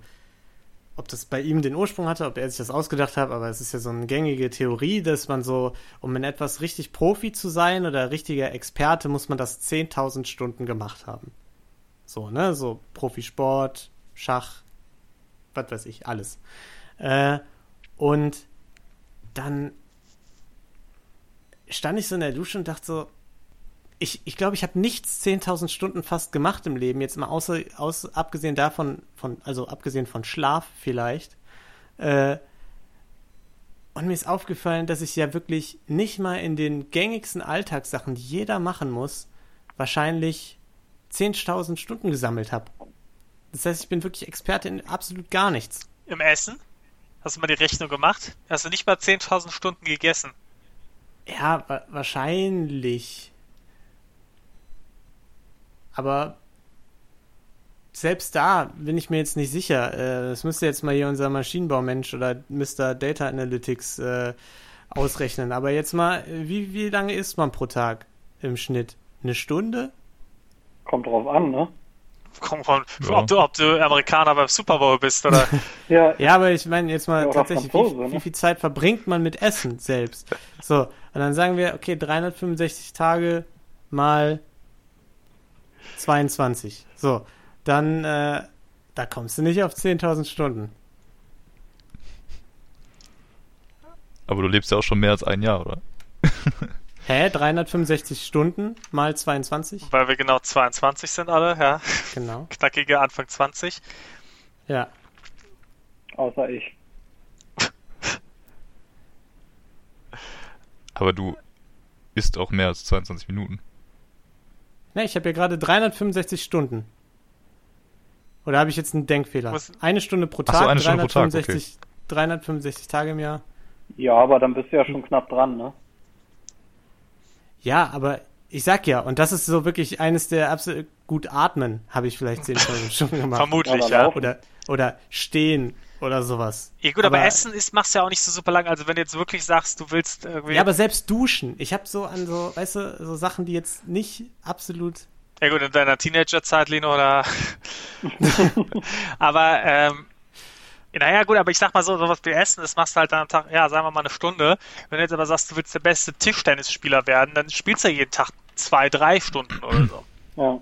ob das bei ihm den Ursprung hatte, ob er sich das ausgedacht hat, aber es ist ja so eine gängige Theorie, dass man so, um in etwas richtig Profi zu sein oder richtiger Experte, muss man das 10.000 Stunden gemacht haben. So, ne? So Profisport, Schach, was weiß ich, alles. Äh, und dann stand ich so in der Dusche und dachte so, ich ich, glaube, ich habe nichts 10.000 Stunden fast gemacht im Leben, jetzt mal außer, aus, abgesehen davon, von, also abgesehen von Schlaf vielleicht. Äh, und mir ist aufgefallen, dass ich ja wirklich nicht mal in den gängigsten Alltagssachen, die jeder machen muss, wahrscheinlich 10.000 Stunden gesammelt habe. Das heißt, ich bin wirklich Experte in absolut gar nichts. Im Essen? Hast du mal die Rechnung gemacht? Hast du nicht mal 10.000 Stunden gegessen? Ja, wa wahrscheinlich. Aber selbst da bin ich mir jetzt nicht sicher. Äh, Das müsste jetzt mal hier unser Maschinenbaumensch oder Mr. Data Analytics äh, ausrechnen. Aber jetzt mal, äh, wie, wie lange isst man pro Tag im Schnitt? Eine Stunde? Kommt drauf an, ne? Komm, von, Ja. ob, du, ob du Amerikaner beim Super Bowl bist oder. Ja, Ja, aber ich meine jetzt mal Ja, tatsächlich, Franzose, wie, ne? wie viel Zeit verbringt man mit Essen selbst? So, und dann sagen wir, okay, 365 Tage mal 22. So, dann, äh, da kommst du nicht auf 10.000 Stunden. Aber du lebst ja auch schon mehr als ein Jahr, oder? Hä? 365 Stunden mal 22? weil wir genau 22 sind alle, ja. Genau. Knackige Anfang 20. Ja. außer ich. Aber du isst auch mehr als 22 Minuten. Ne, ich habe ja gerade 365 Stunden. Oder habe ich jetzt einen Denkfehler? Was- Eine Stunde pro Ach Tag, so, eine Stunde pro Tag, 365, 365 Tage im Jahr. Ja, aber dann bist du ja schon knapp dran, ne? Ja, aber ich sag ja, und das ist so wirklich eines der absolut gut atmen, habe ich vielleicht 10.000 Stunden gemacht. Vermutlich, Oder ja. Oder, oder stehen oder sowas. Ja gut, aber, Essen ist, machst du ja auch nicht so super lang. Also wenn du jetzt wirklich sagst, du willst irgendwie. Ja, aber selbst duschen. Ich habe so an so, weißt du, so Sachen, die jetzt nicht absolut. Ja gut, in deiner Teenagerzeit, Lino, oder. aber, ähm, naja, gut, aber ich sag mal so, sowas wie Essen, das machst du halt dann am Tag, ja, sagen wir mal eine Stunde. Wenn du jetzt aber sagst, du willst der beste Tischtennisspieler werden, dann spielst du ja jeden Tag zwei, drei Stunden oder so. Ja.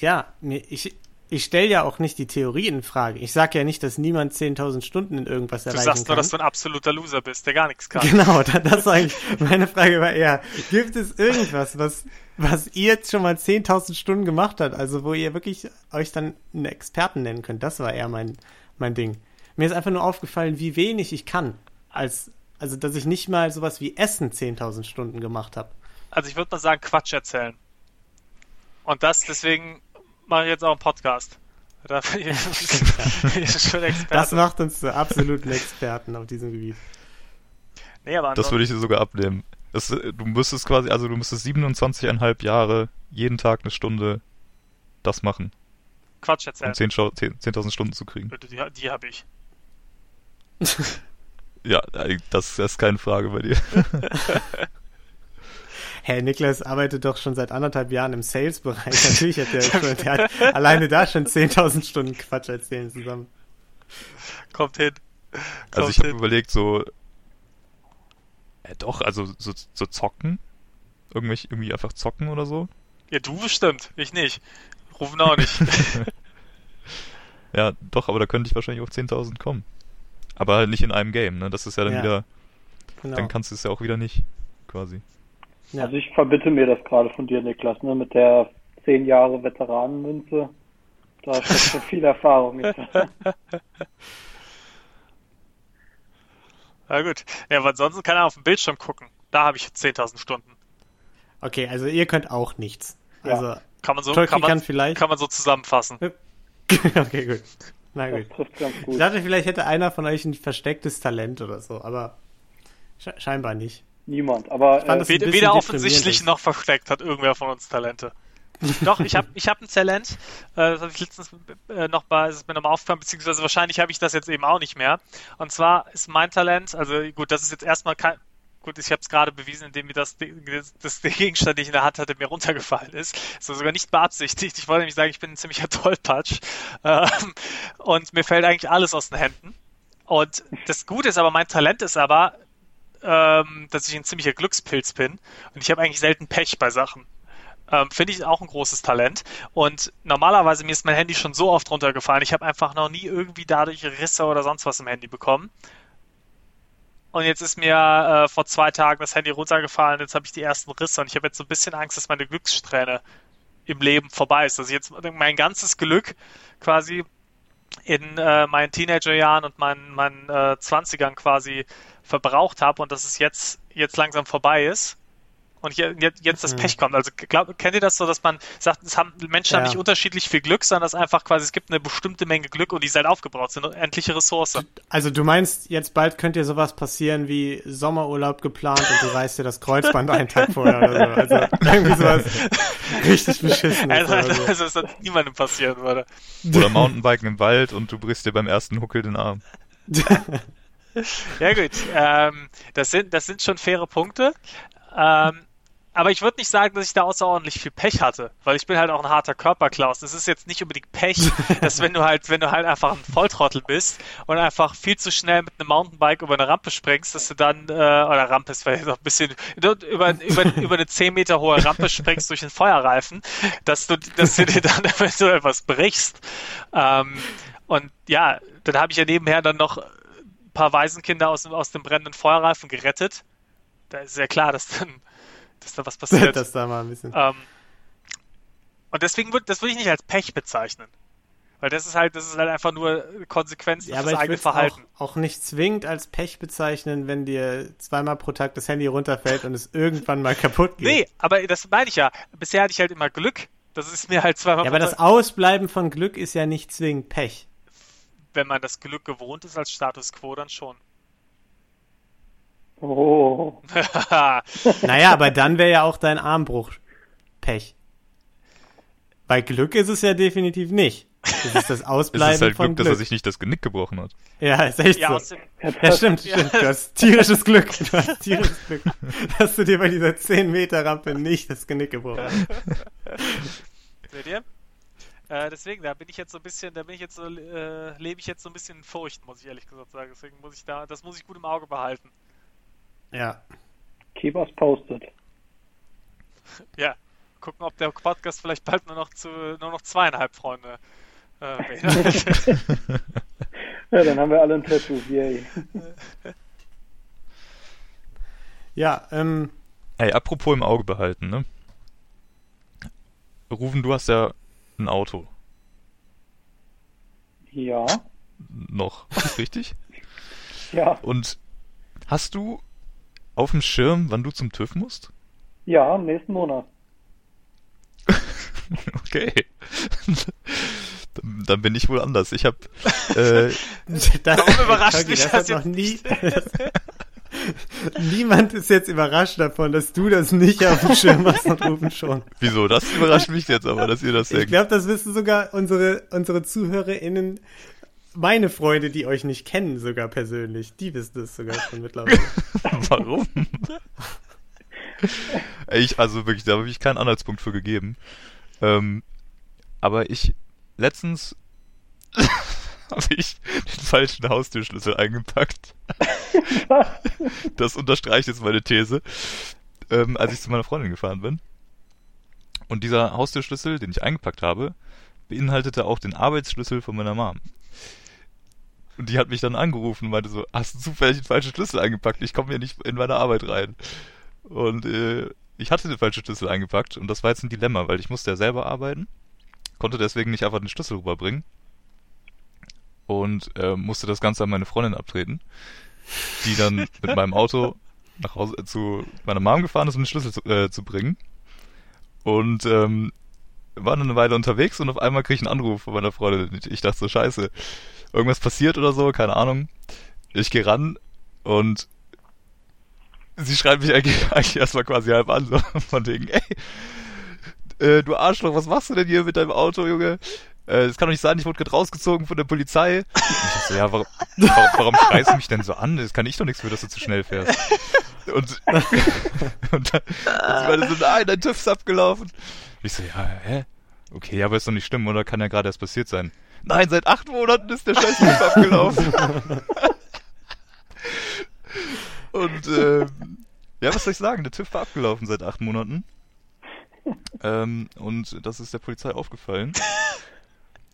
Ja, mir- ich, ich stelle ja auch nicht die Theorie in Frage. Ich sage ja nicht, dass niemand 10.000 Stunden in irgendwas Du erreichen sagst nur, kann. dass du ein absoluter Loser bist, der gar nichts kann. Genau, da- das war eigentlich, meine Frage war eher, gibt es irgendwas, was, was ihr jetzt schon mal 10.000 Stunden gemacht habt, also wo ihr wirklich euch dann einen Experten nennen könnt? Das war eher mein, mein Ding. Mir ist einfach nur aufgefallen, wie wenig ich kann, als, also dass ich nicht mal sowas wie Essen 10.000 Stunden gemacht habe. Also ich würde mal sagen, Quatsch erzählen. Und das, deswegen mache ich jetzt auch einen Podcast. Da bin ich, bin ich schon Experte. Das macht uns zu absoluten Experten auf diesem Gebiet. nee, aber Das würde ich dir sogar abnehmen. Das, äh, du müsstest quasi, also du müsstest 27,5 Jahre jeden Tag eine Stunde das machen, Quatsch um erzählen. 10.000 10 10.000 Stunden zu kriegen. Die, die habe ich. Ja, äh, das, das ist keine Frage bei dir. Herr Niklas arbeitet doch schon seit anderthalb Jahren im Sales-Bereich. Natürlich hat er schon, der hat alleine da schon 10.000 Stunden Quatsch erzählen zusammen. Kommt hin. Also Kommt ich habe überlegt, so. Äh, doch, also so, so zocken. Irgendwelche, irgendwie einfach zocken oder so. Ja, du bestimmt. Ich nicht. Rufen auch nicht. Ja, doch, aber da könnte ich wahrscheinlich auf 10.000 kommen. Aber halt nicht in einem Game, ne? Das ist ja dann Ja. wieder. Genau. Dann kannst du es ja auch wieder nicht, quasi. Ja. Also ich verbitte mir das gerade von dir, Niklas, ne, mit der zehn Jahre Veteranenmünze. Da steckt schon viel Erfahrung. Na gut. Ja, aber ansonsten kann er auf dem Bildschirm gucken. Da habe ich 10.000 Stunden. Okay, also ihr könnt auch nichts. Ja. Also, Kann man so, Tolkien kann man, kann vielleicht. kann man so zusammenfassen. okay, gut. Na gut. ganz Ich gut. dachte, vielleicht hätte einer von euch ein verstecktes Talent oder so, aber sche scheinbar nicht. Niemand. Aber fand äh, das- ein Weder, offensichtlich ist. noch versteckt hat irgendwer von uns Talente. Doch, ich habe ich hab ein Talent. Äh, das habe ich letztens äh, noch mal, ist mir nochmal aufgefallen, beziehungsweise wahrscheinlich habe ich das jetzt eben auch nicht mehr. Und zwar ist mein Talent, also gut, das ist jetzt erstmal kein. Gut, ich habe es gerade bewiesen, indem mir das, das, das der Gegenstand, den ich in der Hand hatte, mir runtergefallen ist. So sogar nicht beabsichtigt. Ich wollte nämlich sagen, ich bin ein ziemlicher Tollpatsch. Ähm, und mir fällt eigentlich alles aus den Händen. Und das Gute ist aber, mein Talent ist aber, ähm, dass ich ein ziemlicher Glückspilz bin. Und ich habe eigentlich selten Pech bei Sachen. Ähm, Finde ich auch ein großes Talent. Und normalerweise mir ist mein Handy schon so oft runtergefallen. Ich habe einfach noch nie irgendwie dadurch Risse oder sonst was im Handy bekommen. Und jetzt ist mir äh, vor zwei Tagen das Handy runtergefallen. Jetzt habe ich die ersten Risse und ich habe jetzt so ein bisschen Angst, dass meine Glückssträhne im Leben vorbei ist. Dass ich jetzt mein ganzes Glück quasi in äh, meinen Teenagerjahren und meinen, meinen äh, 20ern quasi verbraucht habe und dass es jetzt, jetzt langsam vorbei ist und je- jetzt, jetzt das Mhm. Pech kommt. Also glaub, kennt ihr das so, dass man sagt, es haben Menschen haben Ja. nicht unterschiedlich viel Glück, sondern dass einfach quasi es gibt eine bestimmte Menge Glück und die ist halt aufgebraucht, sind endliche Ressource. Also du meinst, jetzt bald könnte dir sowas passieren wie Sommerurlaub geplant und du reißt dir das Kreuzband einen Tag vorher oder so. Also irgendwie sowas richtig beschissenes Also, also, dass das niemandem passieren würde. Oder Mountainbiken im Wald und du brichst dir beim ersten Huckel den Arm. Ja gut, ähm, das sind das sind schon faire Punkte. Ähm, aber ich würde nicht sagen, dass ich da außerordentlich viel Pech hatte, weil ich bin halt auch ein harter Körperklaus. Das ist jetzt nicht unbedingt Pech, dass wenn du halt, wenn du halt einfach ein Volltrottel bist und einfach viel zu schnell mit einem Mountainbike über eine Rampe springst, dass du dann, äh, oder Rampe ist vielleicht noch ein bisschen, über, über, über eine 10 Meter hohe Rampe springst durch den Feuerreifen, dass du, dass du dir dann eventuell was brichst. Ähm, und ja, dann habe ich ja nebenher dann noch ein paar Waisenkinder aus, dem- aus dem brennenden Feuerreifen gerettet. Da ist ja klar, dass dann, dass da was passiert. das da mal ein bisschen. Ähm, und deswegen würde das würde ich nicht als Pech bezeichnen. Weil das ist halt, das ist halt einfach nur Konsequenz Ja, für aber das ich eigene würde es auch, Verhalten. auch nicht zwingend als Pech bezeichnen, wenn dir zweimal pro Tag das Handy runterfällt und es irgendwann mal kaputt geht. Nee, aber das meine ich ja. Bisher hatte ich halt immer Glück. Das ist mir halt zweimal Ja, aber das Ausbleiben von Glück ist ja nicht zwingend Pech. Wenn man das Glück gewohnt ist als Status quo, dann schon. oh, Naja, aber dann wäre ja auch dein Armbruch Pech. Bei Glück ist es ja definitiv nicht. Das ist das Es Ausbleiben ist halt von Glück, Glück. dass er sich nicht das Genick gebrochen hat. ja, ist echt Ja, so. Ja, stimmt, Ja. stimmt. Du hast tierisches Glück. Du hast tierisches Glück, dass du dir bei dieser 10-Meter-Rampe nicht das Genick gebrochen hast. seht ihr? Äh, deswegen, da bin ich jetzt so ein bisschen, da bin ich jetzt so, äh, lebe ich jetzt so ein bisschen in Furcht, muss ich ehrlich gesagt sagen. Deswegen muss ich da, das muss ich gut im Auge behalten. Ja. Keep us posted. Ja, gucken, ob der Podcast vielleicht bald nur noch zu nur noch zweieinhalb Freunde äh. Ja, dann haben wir alle ein Tattoo. Yay. Ja, ähm, Ey, apropos im Auge behalten, ne? Rufen, du hast ja ein Auto. Ja, Noch. Richtig? ja, Und hast du auf dem Schirm, wann du zum TÜV musst? ja, im nächsten Monat. Okay. dann, bin ich wohl anders. Ich habe äh, das, Warum überrascht mich das das hat noch nie. Niemand ist jetzt überrascht davon, dass du das nicht auf dem Schirm hast und rufen schon. wieso? Das überrascht mich jetzt aber, dass ihr das Ich denkt. glaube, das wissen sogar unsere, unsere ZuhörerInnen, meine Freunde, die euch nicht kennen, sogar persönlich. Die wissen das sogar schon mittlerweile. Warum? Ich, also wirklich, da habe ich keinen Anhaltspunkt für gegeben. Ähm, aber ich, letztens habe ich den falschen Haustürschlüssel eingepackt. das unterstreicht jetzt meine These. Ähm, als ich zu meiner Freundin gefahren bin. Und dieser Haustürschlüssel, den ich eingepackt habe, beinhaltete auch den Arbeitsschlüssel von meiner Mom. Und die hat mich dann angerufen und meinte so, hast du zufällig den falschen Schlüssel eingepackt? Ich komme hier nicht in meine Arbeit rein. Und äh, ich hatte den falschen Schlüssel eingepackt und das war jetzt ein Dilemma, weil ich musste ja selber arbeiten, konnte deswegen nicht einfach den Schlüssel rüberbringen und äh, musste das Ganze an meine Freundin abtreten, die dann mit meinem Auto nach Hause äh, zu meiner Mom gefahren ist, um den Schlüssel zu, äh, zu bringen. Und ähm, war dann eine Weile unterwegs und auf einmal krieg ich einen Anruf von meiner Freundin. Ich dachte so, scheiße, irgendwas passiert oder so, keine Ahnung. Ich gehe ran und sie schreibt mich eigentlich, eigentlich erstmal quasi halb an, so von wegen, ey, äh, du Arschloch, was machst du denn hier mit deinem Auto, Junge? Äh, das kann doch nicht sein, ich wurde gerade rausgezogen von der Polizei. Und ich dachte so, ja, warum, warum, warum schreist du mich denn so an? Das kann ich doch nichts für, dass du zu schnell fährst. Und, und dann, meinte so, nein, dein TÜV ist abgelaufen. Ich so, ja, hä? Okay, ja, aber ist doch nicht schlimm, oder? Kann ja gerade erst passiert sein. Nein, seit acht Monaten ist der scheiß TÜV abgelaufen. Und ähm, ja, was soll ich sagen? Der TÜV war abgelaufen seit acht Monaten. Ähm, und das ist der Polizei aufgefallen.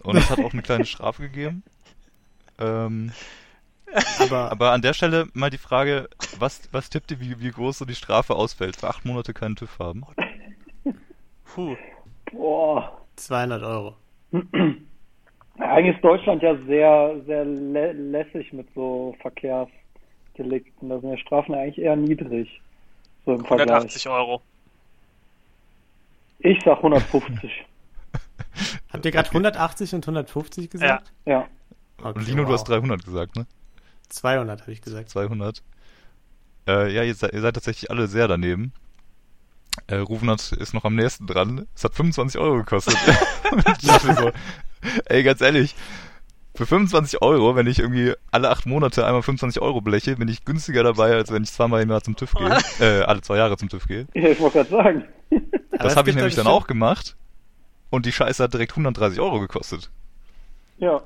Und es hat auch eine kleine Strafe gegeben. Ähm, Aber, aber an der Stelle mal die Frage, was, was tippt ihr, wie, wie groß so die Strafe ausfällt? Für acht Monate keinen TÜV haben? Puh. Boah. 200 Euro. Eigentlich ist Deutschland ja sehr, sehr lä lässig mit so Verkehrsdelikten. Da sind ja Strafen eigentlich eher niedrig. So im Vergleich. 180 Euro. Ich sag 150. Habt ihr gerade 180 und 150 gesagt? ja. Okay, Und Lino, du wow. hast 300 gesagt, ne? 200 habe ich gesagt. 200. Äh, ja, ihr seid, ihr seid tatsächlich alle sehr daneben. Äh, Rufnat ist noch am nächsten dran. Es hat 25 Euro gekostet. ich dachte mir so, ey, ganz ehrlich, für 25 Euro, wenn ich irgendwie alle acht Monate einmal 25 Euro bleche, bin ich günstiger dabei, als wenn ich zweimal im Jahr zum TÜV gehe. Äh, alle zwei Jahre zum TÜV gehe. ja ich wollte gerade sagen. Das habe ich nämlich dann auch gemacht. Und die Scheiße hat direkt 130 Euro gekostet. ja.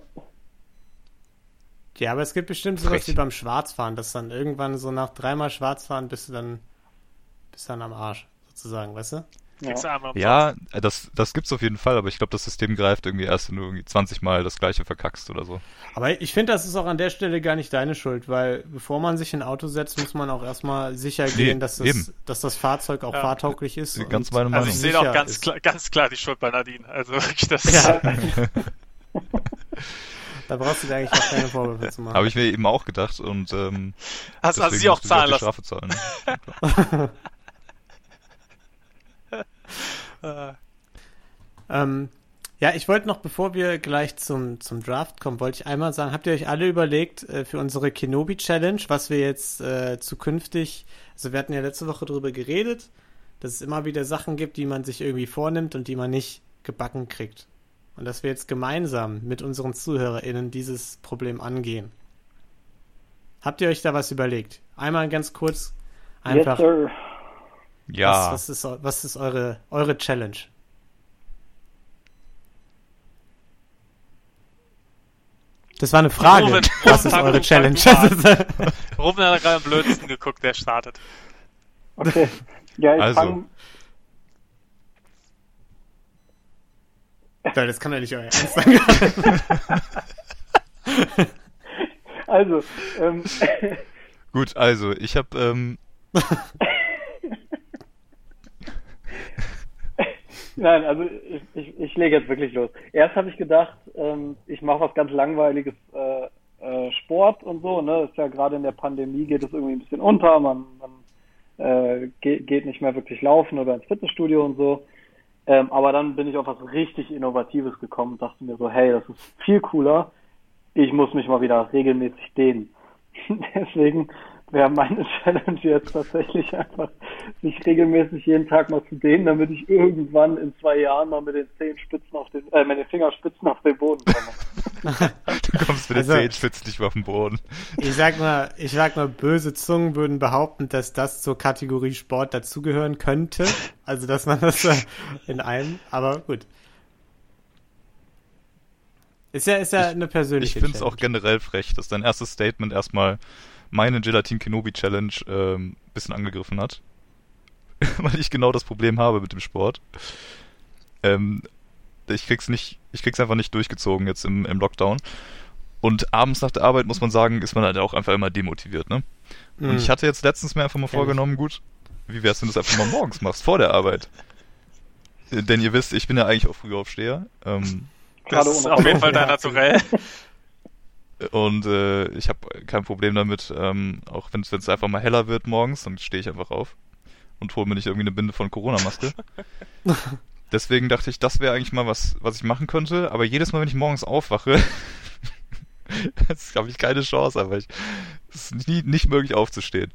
Ja, aber es gibt bestimmt sowas Frech. wie beim Schwarzfahren, dass dann irgendwann so nach dreimal Schwarzfahren bist du dann, bist dann am Arsch, sozusagen, weißt du? Ja. Ja, das, das gibt's auf jeden Fall, aber ich glaube, das System greift irgendwie erst, wenn du irgendwie 20 Mal das gleiche verkackst oder so. Aber ich finde, das ist auch an der Stelle gar nicht deine Schuld, weil bevor man sich in ein Auto setzt, muss man auch erstmal sicher Nee, gehen, dass das, dass das Fahrzeug auch Ja. fahrtauglich ist. Ganz meine Meinung. Also ich sehe auch ganz klar, ganz klar die Schuld bei Nadine. Also wirklich das. Ja. Da brauchst du dir eigentlich auch keine Vorwürfe zu machen. Habe ich mir eben auch gedacht und ähm, Hast, hast deswegen sie auch zahlen die lassen. Strafe zahlen. Äh, Ähm, ja, ich wollte noch, bevor wir gleich zum, zum Draft kommen, wollte ich einmal sagen, habt ihr euch alle überlegt äh, für unsere Kenobi Challenge, was wir jetzt äh, zukünftig, also wir hatten ja letzte Woche darüber geredet, dass es immer wieder Sachen gibt, die man sich irgendwie vornimmt und die man nicht gebacken kriegt. und dass wir jetzt gemeinsam mit unseren ZuhörerInnen dieses Problem angehen. Habt ihr euch da was überlegt? Einmal ganz kurz, einfach, Yes. Ja, was, was ist, was ist eure, eure Challenge? Das war eine Frage. Ruben, was ist eure Challenge? Ruben hat gerade am blödsten geguckt, der startet. Okay. Ja, ich Also. fang, Ja, das kann doch nicht euer Ernst sein. also, ähm, gut, also ich habe ähm, Nein, also ich, ich, ich lege jetzt wirklich los. Erst habe ich gedacht, ähm, ich mache was ganz langweiliges äh, äh, Sport und so. Ne, ist ja gerade in der Pandemie geht es irgendwie ein bisschen unter. Man, man äh, geht, geht nicht mehr wirklich laufen oder ins Fitnessstudio und so. Ähm, aber dann bin ich auf was richtig Innovatives gekommen und dachte mir so, hey, das ist viel cooler. Ich muss mich mal wieder regelmäßig dehnen. Deswegen wäre meine Challenge jetzt tatsächlich einfach, sich regelmäßig jeden Tag mal zu dehnen, damit ich irgendwann in zwei Jahren mal mit den Zehenspitzen auf den, äh, mit den Fingerspitzen auf den Boden komme. du kommst mit den Also- Zehenspitzen nicht mehr auf den Boden. Ich sag mal, ich sag mal, böse Zungen würden behaupten, dass das zur Kategorie Sport dazugehören könnte. Also, dass man das in einem, aber gut. Ist ja, ist ja eine Ich persönliche finde es auch generell frech, dass dein erstes Statement erstmal meine Gelatin Kenobi Challenge ähm, bisschen angegriffen hat. Weil ich genau das Problem habe mit dem Sport. Ähm, ich krieg's nicht, ich krieg's einfach nicht durchgezogen jetzt im, im Lockdown. Und abends nach der Arbeit muss man sagen, ist man halt auch einfach immer demotiviert, ne? Und Mhm. ich hatte jetzt letztens mir einfach mal vorgenommen, gut, wie wär's, wenn du das einfach mal morgens machst, vor der Arbeit? Denn ihr wisst, ich bin ja eigentlich auch Frühaufsteher. Ähm, Das ist auf jeden Fall dein Naturell. Und äh, ich habe kein Problem damit, ähm, auch wenn es einfach mal heller wird morgens, dann stehe ich einfach auf und hole mir nicht irgendwie eine Binde von Corona-Maske. Deswegen dachte ich, das wäre eigentlich mal was, was ich machen könnte. Aber jedes Mal, wenn ich morgens aufwache, jetzt habe ich keine Chance, aber ich, es ist nie, nicht möglich aufzustehen.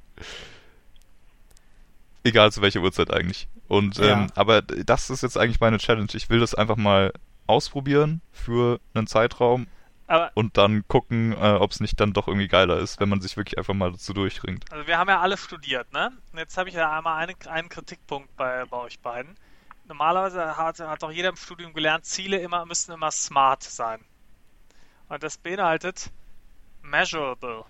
Egal zu welcher Uhrzeit eigentlich. Und Ja. ähm, aber das ist jetzt eigentlich meine Challenge. Ich will das einfach mal ausprobieren für einen Zeitraum Aber und dann gucken, äh, ob es nicht dann doch irgendwie geiler ist, wenn man sich wirklich einfach mal dazu durchringt. Also wir haben ja alle studiert, ne? Und jetzt habe ich ja einmal einen, einen Kritikpunkt bei, bei euch beiden. Normalerweise hat, hat auch jeder im Studium gelernt, Ziele immer müssen immer smart sein. Und das beinhaltet measurable.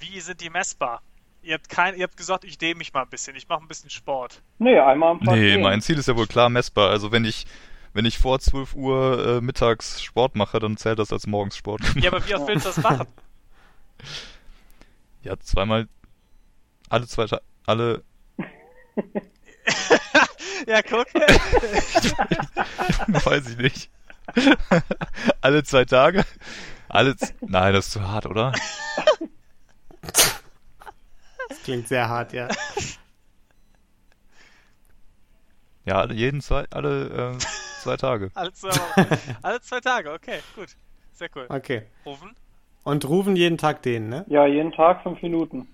Wie sind die messbar? Ihr habt kein, ihr habt gesagt, ich dehne mich mal ein bisschen, ich mache ein bisschen Sport. Nee, einmal am Tag. Nee, gehen. mein Ziel ist ja wohl klar messbar. Also wenn ich wenn ich vor 12 Uhr äh, mittags Sport mache, dann zählt das als Morgenssport. Ja, aber wie oft willst du das machen? ja, zweimal alle zwei Ta alle ja, guck. weiß ich nicht. alle zwei Tage? Alle z Nein, das ist zu hart, oder? Das klingt sehr hart, ja. Ja, alle, jeden zwei, alle äh, zwei Tage. alle, zwei alle zwei Tage, okay, gut. Sehr cool. Okay. Rufen? Und rufen jeden Tag den, ne? Ja, jeden Tag fünf Minuten.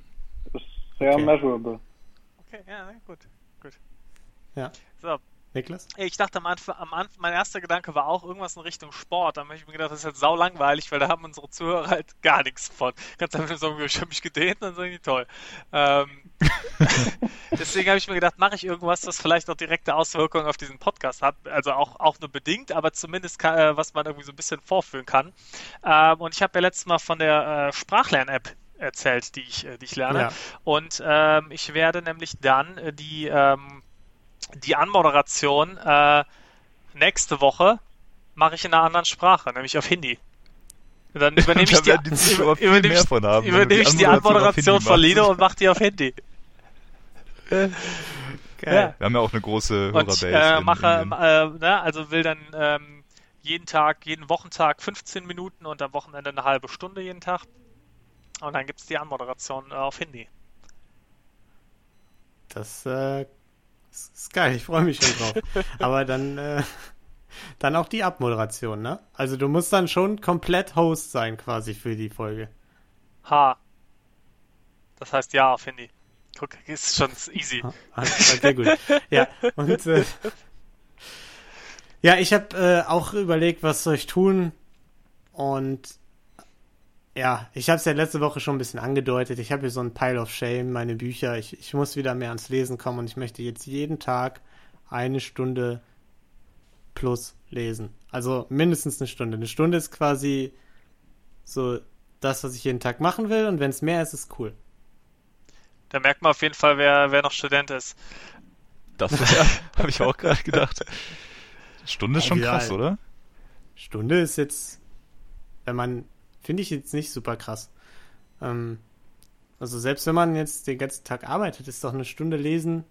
Ist sehr Okay. measurable. Okay, ja, ne, gut, gut. Ja. So, Niklas? Ich dachte am Anfang, am Anfang, mein erster Gedanke war auch irgendwas in Richtung Sport. Da habe ich mir gedacht, das ist halt sau langweilig, weil da haben unsere Zuhörer halt gar nichts von. Ganz einfach sagen, ich habe mich gedehnt, dann sagen die toll. Ähm, deswegen habe ich mir gedacht, mache ich irgendwas, das vielleicht auch direkte Auswirkungen auf diesen Podcast hat. Also auch, auch nur bedingt, aber zumindest kann, äh, was man irgendwie so ein bisschen vorführen kann. Ähm, und ich habe ja letztes Mal von der äh, Sprachlern-App erzählt, die ich, äh, die ich lerne. Ja. Und ähm, ich werde nämlich dann äh, die, ähm, die Anmoderation äh, nächste Woche mache ich in einer anderen Sprache, nämlich auf Hindi. Und Dann übernehme ich die, übernehme mehr ich, von haben, übernehme die ich die Anmoderation von Lino und mache die auf Hindi. Geil. Ja. Wir haben ja auch eine große Und Hörerbase. äh, in mache, Indien. äh, ne, also will dann ähm, jeden Tag, jeden Wochentag 15 Minuten und am Wochenende eine halbe Stunde jeden Tag. Und dann gibt es die Anmoderation äh, auf Hindi. Das äh, ist ist geil, ich freue mich schon drauf. Aber dann, äh, dann auch die Abmoderation, ne? Also du musst dann schon komplett Host sein quasi für die Folge. Ha. Das heißt ja auf Hindi. Guck, ist schon easy. Ah, Okay, gut. Ja, und äh, Ja, ich habe äh, auch überlegt, was soll ich tun. Und ja, ich habe es ja letzte Woche schon ein bisschen angedeutet. Ich habe hier so ein Pile of Shame, meine Bücher. Ich, ich muss wieder mehr ans Lesen kommen und ich möchte jetzt jeden Tag eine Stunde plus lesen. Also mindestens eine Stunde. Eine Stunde ist quasi so das, was ich jeden Tag machen will. Und wenn es mehr ist, ist cool. Da merkt man auf jeden Fall, wer, wer noch Student ist. Das ja, habe ich auch gerade gedacht. Stunde ist schon Ja, krass, oder? Stunde ist jetzt, wenn man, finde ich jetzt nicht super krass. Ähm, also selbst wenn man jetzt den ganzen Tag arbeitet, ist doch eine Stunde lesen.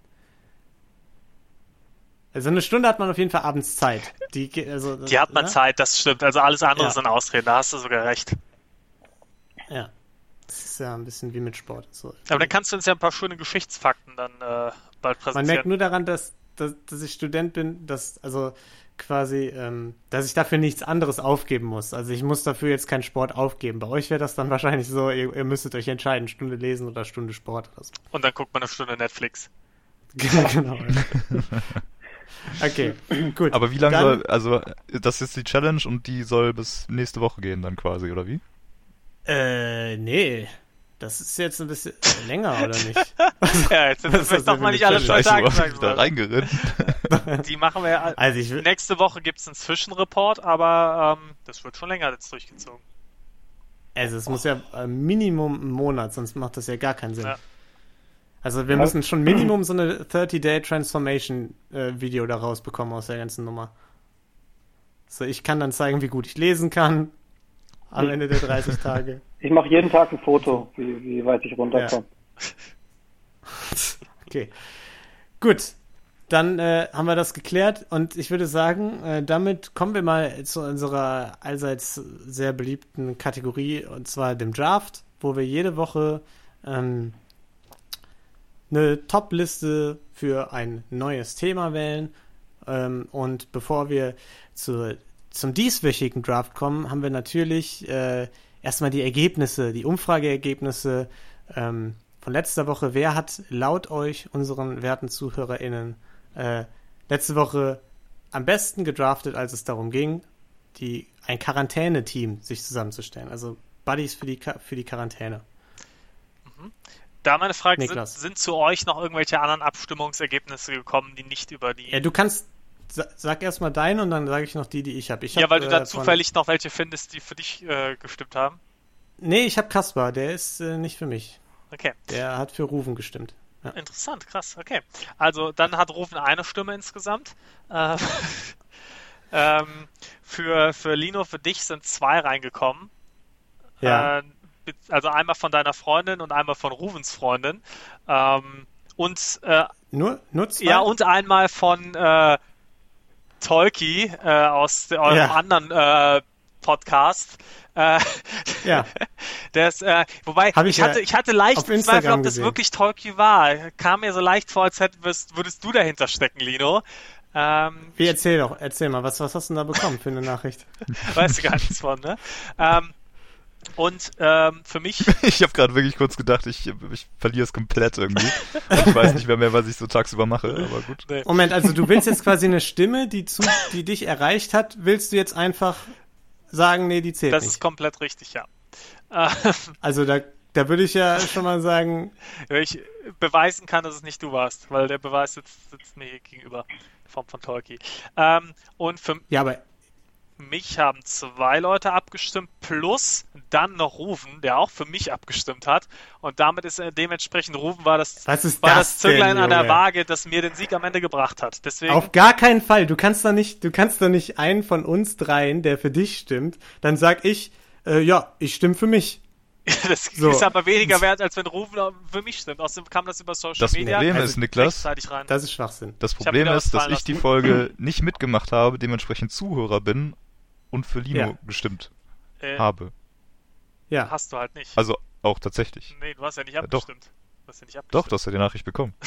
Also eine Stunde hat man auf jeden Fall abends Zeit. Die, also, Die hat man ne? Zeit, das stimmt. Also alles andere Ja. sind Ausreden, da hast du sogar recht. Ja. Das ist ja ein bisschen wie mit Sport. So. Aber dann kannst du uns ja ein paar schöne Geschichtsfakten dann äh, bald Man merkt präsentieren. nur daran, dass, dass, dass ich Student bin, dass, also quasi, ähm, dass ich dafür nichts anderes aufgeben muss. Also ich muss dafür jetzt keinen Sport aufgeben. Bei euch wäre das dann wahrscheinlich so, ihr, ihr müsstet euch entscheiden, Stunde lesen oder Stunde Sport oder so. Und dann guckt man eine Stunde Netflix. genau. okay, gut. Aber wie lange Dann- soll, also das ist die Challenge und die soll bis nächste Woche gehen dann quasi, oder wie? Äh, nee. Das ist jetzt ein bisschen länger, oder nicht? Ja, jetzt sind vielleicht das doch mal nicht alle zwei Tage da reingeritten? Die machen wir ja. Also ich will, Nächste Woche gibt es einen Zwischenreport, aber ähm, das wird schon länger jetzt durchgezogen. also es muss ja äh, Minimum einen Monat, sonst macht das ja gar keinen Sinn. Ja. Also wir müssen schon Minimum so eine 30-Day Transformation äh, Video da rausbekommen aus der ganzen Nummer. So, ich kann dann zeigen, wie gut ich lesen kann am Ende der 30 Tage. Ich mache jeden Tag ein Foto, wie, wie weit ich runterkomme. Okay. Gut. Dann äh, haben wir das geklärt und ich würde sagen, äh, damit kommen wir mal zu unserer allseits sehr beliebten Kategorie und zwar dem Draft, wo wir jede Woche ähm, eine Top-Liste für ein neues Thema wählen. Ähm, und bevor wir zu, zum dieswöchigen Draft kommen, haben wir natürlich äh, erstmal die Ergebnisse, die Umfrageergebnisse ähm, von letzter Woche. Wer hat laut euch, unseren werten ZuhörerInnen, äh, letzte Woche am besten gedraftet, als es darum ging, die, ein Quarantäne-Team sich zusammenzustellen? Also Buddies für die, für die Quarantäne. Da meine Frage, sind, sind zu euch noch irgendwelche anderen Abstimmungsergebnisse gekommen, die nicht über die... Ja, du kannst, sag erstmal deine und dann sage ich noch die, die ich habe. Ja, hab, weil du da äh, zufällig noch welche findest, die für dich äh, gestimmt haben. Nee, ich habe Kaspar, der ist äh, nicht für mich. Okay, Der hat für Rufen gestimmt. Ja. interessant, krass, okay. Also dann hat Rufen eine Stimme insgesamt. Äh, ähm, für, für Lino, für dich sind zwei reingekommen. Ja. Äh, also einmal von deiner Freundin und einmal von Rufens Freundin. Ähm, und äh, Nur, nur zwei? ja, und einmal von äh, Tolki äh, aus eurem Ja. anderen äh, Podcast. Äh, Ja. ist, äh, wobei, Hab ich, ich ja hatte, ich hatte leicht Zweifel, ob das gesehen. wirklich Tolki war. Kam mir so leicht vor, als hättest, würdest du dahinter stecken, Lino. Ähm, Wie, erzähl doch, erzähl mal, was, was hast du denn da bekommen für eine Nachricht? weißt du gar nichts von, ne? Ähm, und ähm, für mich, Ich habe gerade wirklich kurz gedacht, ich, ich verliere es komplett irgendwie. Ich weiß nicht mehr mehr, was ich so tagsüber mache, aber gut. nee, Moment, also du willst jetzt quasi eine Stimme, die, zu, die dich erreicht hat, willst du jetzt einfach sagen, nee, die zählt das nicht. ist komplett richtig, ja. Also da, da würde ich ja schon mal sagen, Wenn ich beweisen kann, dass es nicht du warst, weil der Beweis sitzt, sitzt mir hier gegenüber, in Form von Tolki. Ähm, und für ja, aber mich haben zwei Leute abgestimmt, plus dann noch Rufen, der auch für mich abgestimmt hat. Und damit ist äh, dementsprechend Rufen war das, Was ist war das das Zünglein denn, an der? Waage, das mir den Sieg am Ende gebracht hat. Deswegen, auf gar keinen Fall. Du kannst doch nicht, du kannst doch nicht einen von uns dreien, der für dich stimmt, dann sag ich, äh, ja, ich stimme für mich. das So. ist aber weniger wert, als wenn Rufen für mich stimmt. Außerdem kam das über Social Das Media. Problem Also ist, Niklas. Das ist Schwachsinn. das Problem ist, dass ich die. Folge nicht mitgemacht habe, dementsprechend Zuhörer bin und für Lino Ja. gestimmt äh, habe. Ja. hast du halt nicht. Also auch tatsächlich. nee, du hast ja nicht Ja, doch. abgestimmt. Du hast ja nicht abgestimmt. Doch, du hast ja die Nachricht bekommen.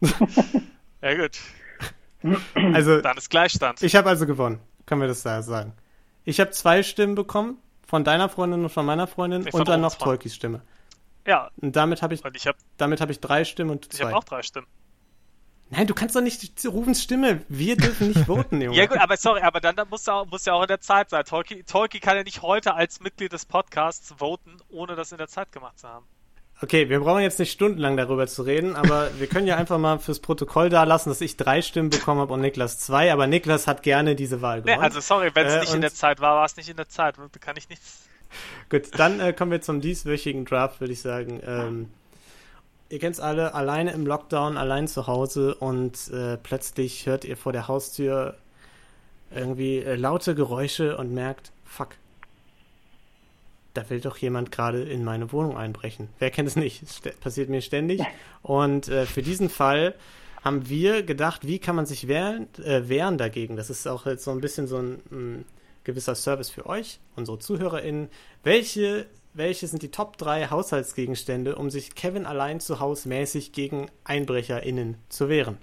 Ja gut, Also dann ist Gleichstand. ich habe also gewonnen. Können wir das da sagen? Ich habe zwei Stimmen bekommen, von deiner Freundin und von meiner Freundin Nee, von und dann noch Tolkis Stimme. ja, Und damit habe ich, und ich habe damit habe ich drei Stimmen und ich hab zwei. auch drei Stimmen. Nein, du kannst doch nicht Rufens Stimme. Wir dürfen nicht voten, Junge. Ja gut, aber sorry, aber dann, dann muss ja auch, ja auch in der Zeit sein. Tolki, Tolki kann ja nicht heute als Mitglied des Podcasts voten, ohne das in der Zeit gemacht zu haben. Okay, wir brauchen jetzt nicht stundenlang darüber zu reden, aber wir können ja einfach mal fürs Protokoll da lassen, dass ich drei Stimmen bekommen habe und Niklas zwei, aber Niklas hat gerne diese Wahl Nee, gewonnen. also sorry, wenn es Äh, nicht in der Zeit war, war es nicht in der Zeit. Da kann ich nichts. Gut, dann äh, kommen wir zum dieswöchigen Draft, würde ich sagen. Ähm, ihr kennt's alle, alleine im Lockdown, allein zu Hause und äh, plötzlich hört ihr vor der Haustür irgendwie äh, laute Geräusche und merkt, fuck, da will doch jemand gerade in meine Wohnung einbrechen. Wer kennt es nicht? Es passiert mir ständig. Und äh, für diesen Fall haben wir gedacht, wie kann man sich wehren, äh, wehren dagegen? Das ist auch jetzt so ein bisschen so ein mh, gewisser Service für euch, unsere ZuhörerInnen. Welche, welche sind die Top 3 Haushaltsgegenstände, um sich Kevin allein zu Hause mäßig gegen EinbrecherInnen zu wehren?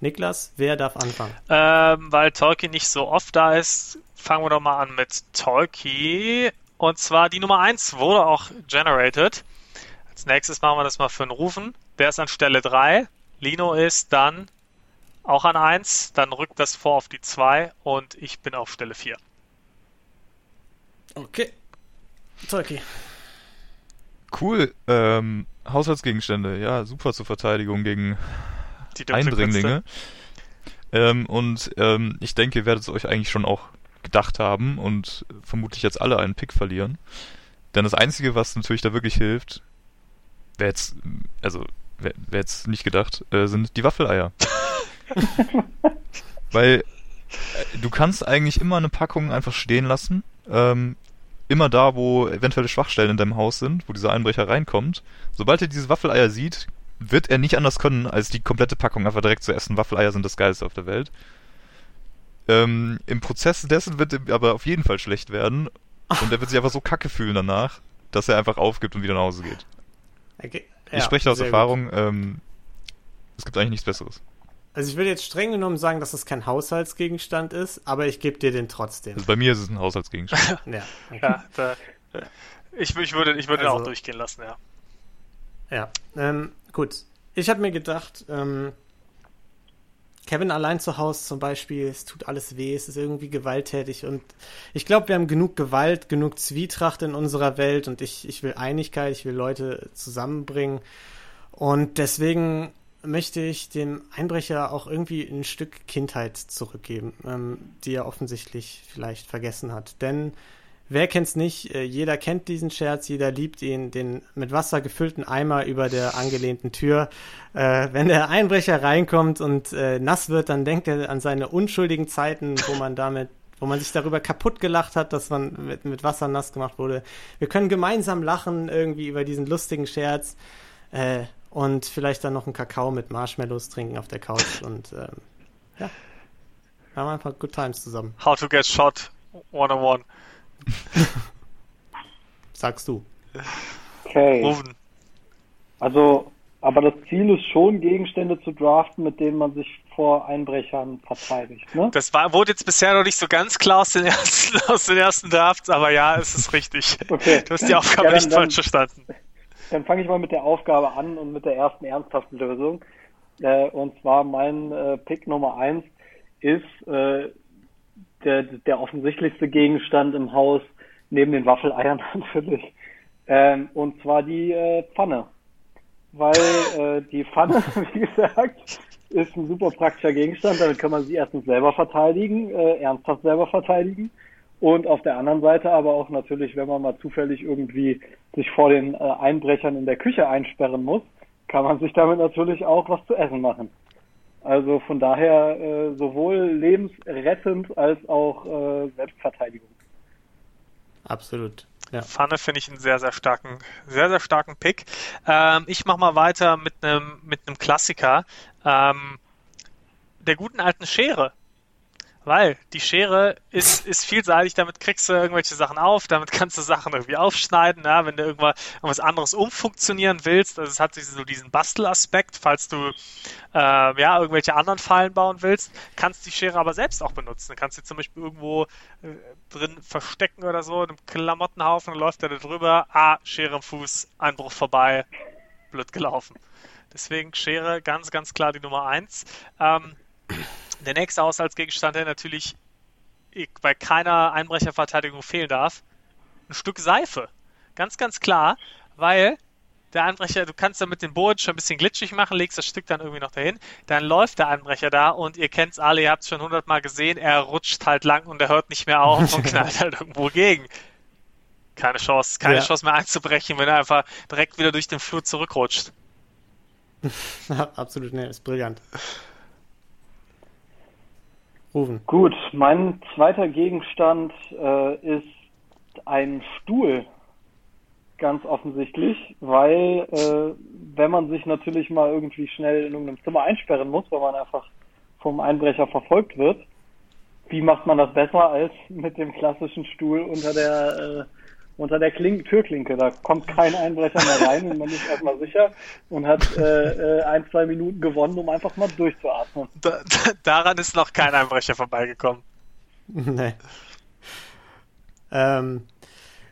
Niklas, wer darf anfangen? Ähm, weil Tolki nicht so oft da ist, fangen wir doch mal an mit Tolki. Und zwar die Nummer 1 wurde auch generated. Als nächstes machen wir das mal für einen Rufen. Der ist an Stelle 3. Lino ist dann auch an 1. Dann rückt das vor auf die 2 und ich bin auf Stelle 4. Okay. Tolki. Cool. Ähm, Haushaltsgegenstände, ja, super zur Verteidigung gegen Eindringlinge. Ähm, und ähm, ich denke, ihr werdet es euch eigentlich schon auch gedacht haben und vermutlich jetzt alle einen Pick verlieren. Denn das Einzige, was natürlich da wirklich hilft, wer jetzt, also wer, wer jetzt nicht gedacht, äh, sind die Waffeleier. Weil äh, du kannst eigentlich immer eine Packung einfach stehen lassen. Ähm, immer da, wo eventuelle Schwachstellen in deinem Haus sind, wo dieser Einbrecher reinkommt. Sobald er diese Waffeleier sieht, wird er nicht anders können, als die komplette Packung einfach direkt zu essen. Waffeleier sind das Geilste auf der Welt. Ähm, Im Prozess dessen wird er aber auf jeden Fall schlecht werden. Und er wird sich einfach so kacke fühlen danach, dass er einfach aufgibt und wieder nach Hause geht. Okay. ich Ja, spreche da aus. Erfahrung. Ähm, es gibt eigentlich nichts Besseres. Also ich würde jetzt streng genommen sagen, dass das kein Haushaltsgegenstand ist, aber ich gebe dir den trotzdem. Also bei mir ist es ein Haushaltsgegenstand. Ja, okay. Ja, da, ich, ich würde, ich würde Also- auch durchgehen lassen, ja. Ja, ähm, gut. Ich habe mir gedacht, ähm, Kevin allein zu Hause zum Beispiel, es tut alles weh, es ist irgendwie gewalttätig und ich glaube, wir haben genug Gewalt, genug Zwietracht in unserer Welt und ich, ich will Einigkeit, ich will Leute zusammenbringen und deswegen möchte ich dem Einbrecher auch irgendwie ein Stück Kindheit zurückgeben, ähm, die er offensichtlich vielleicht vergessen hat. Denn Wer kennt's nicht? Äh, Jeder kennt diesen Scherz, jeder liebt ihn, den mit Wasser gefüllten Eimer über der angelehnten Tür. Äh, wenn der Einbrecher reinkommt und äh, nass wird, dann denkt er an seine unschuldigen Zeiten, wo man damit, wo man sich darüber kaputt gelacht hat, dass man mit, mit Wasser nass gemacht wurde. Wir können gemeinsam lachen irgendwie über diesen lustigen Scherz äh, und vielleicht dann noch einen Kakao mit Marshmallows trinken auf der Couch und ähm, ja, wir haben einfach good times zusammen. How to get shot 101. Sagst du. Okay. Rufen. Also, aber das Ziel ist schon, Gegenstände zu draften, mit denen man sich vor Einbrechern verteidigt, ne? Das war, wurde jetzt bisher noch nicht so ganz klar aus den ersten, aus den ersten Drafts, aber ja, es ist richtig. Okay. Du hast die Aufgabe Ja, dann- nicht dann- falsch verstanden. Dann fange ich mal mit der Aufgabe an und mit der ersten ernsthaften Lösung. Äh, und zwar mein äh, Pick Nummer eins ist äh, der, der offensichtlichste Gegenstand im Haus, neben den Waffeleiern natürlich. Ähm, und zwar die äh, Pfanne. Weil äh, die Pfanne, wie gesagt, ist ein super praktischer Gegenstand. Damit kann man sie erstens selber verteidigen, äh, ernsthaft selber verteidigen. Und auf der anderen Seite aber auch natürlich, wenn man mal zufällig irgendwie sich vor den äh, Einbrechern in der Küche einsperren muss, kann man sich damit natürlich auch was zu essen machen. Also von daher äh, sowohl lebensrettend als auch äh, Selbstverteidigung. Absolut. Ja. Pfanne finde ich einen sehr, sehr starken, sehr, sehr starken Pick. Ähm, ich mache mal weiter mit einem mit einem Klassiker. Ähm, der guten alten Schere. Weil die Schere ist, ist vielseitig, damit kriegst du irgendwelche Sachen auf, damit kannst du Sachen irgendwie aufschneiden, ja, wenn du irgendwas, anderes umfunktionieren willst. Also es hat so diesen Bastelaspekt, falls du äh, ja, irgendwelche anderen Fallen bauen willst, kannst die Schere aber selbst auch benutzen. Du kannst sie zum Beispiel irgendwo äh, drin verstecken oder so, in einem Klamottenhaufen, dann läuft er da drüber, ah, Schere im Fuß, Einbruch vorbei, blöd gelaufen. Deswegen Schere ganz, ganz klar die Nummer 1. Ähm, der nächste Haushaltsgegenstand, der natürlich bei keiner Einbrecherverteidigung fehlen darf, ein Stück Seife. Ganz, ganz klar, weil der Einbrecher, du kannst damit den Boden schon ein bisschen glitschig machen, legst das Stück dann irgendwie noch dahin, dann läuft der Einbrecher da und ihr kennt es alle, ihr habt es schon hundertmal gesehen, er rutscht halt lang und er hört nicht mehr auf und knallt halt irgendwo gegen. Keine Chance, keine Ja. Chance mehr einzubrechen, wenn er einfach direkt wieder durch den Flur zurückrutscht. Absolut, ne, ist brillant. Rufen. Gut, mein zweiter Gegenstand äh, ist ein Stuhl. Ganz offensichtlich, weil äh, wenn man sich natürlich mal irgendwie schnell in irgendeinem Zimmer einsperren muss, weil man einfach vom Einbrecher verfolgt wird, wie macht man das besser als mit dem klassischen Stuhl unter der äh, unter der Klink Türklinke? Da kommt kein Einbrecher mehr rein und man ist erstmal sicher und hat äh, äh, ein, zwei Minuten gewonnen, um einfach mal durchzuatmen. Da, da, daran ist noch kein Einbrecher vorbeigekommen. nee. Ähm,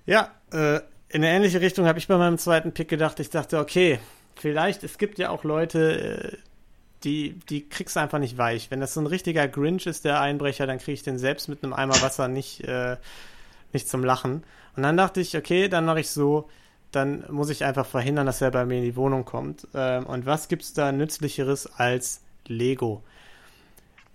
ja, äh, in eine ähnliche Richtung habe ich bei meinem zweiten Pick gedacht. Ich dachte, okay, vielleicht, es gibt ja auch Leute, äh, die, die kriegst du einfach nicht weich. Wenn das so ein richtiger Grinch ist, der Einbrecher, dann kriege ich den selbst mit einem Eimer Wasser nicht, äh, nicht zum Lachen. Und dann dachte ich, okay, dann mache ich so, dann muss ich einfach verhindern, dass er bei mir in die Wohnung kommt. Ähm, und was gibt's da nützlicheres als Lego?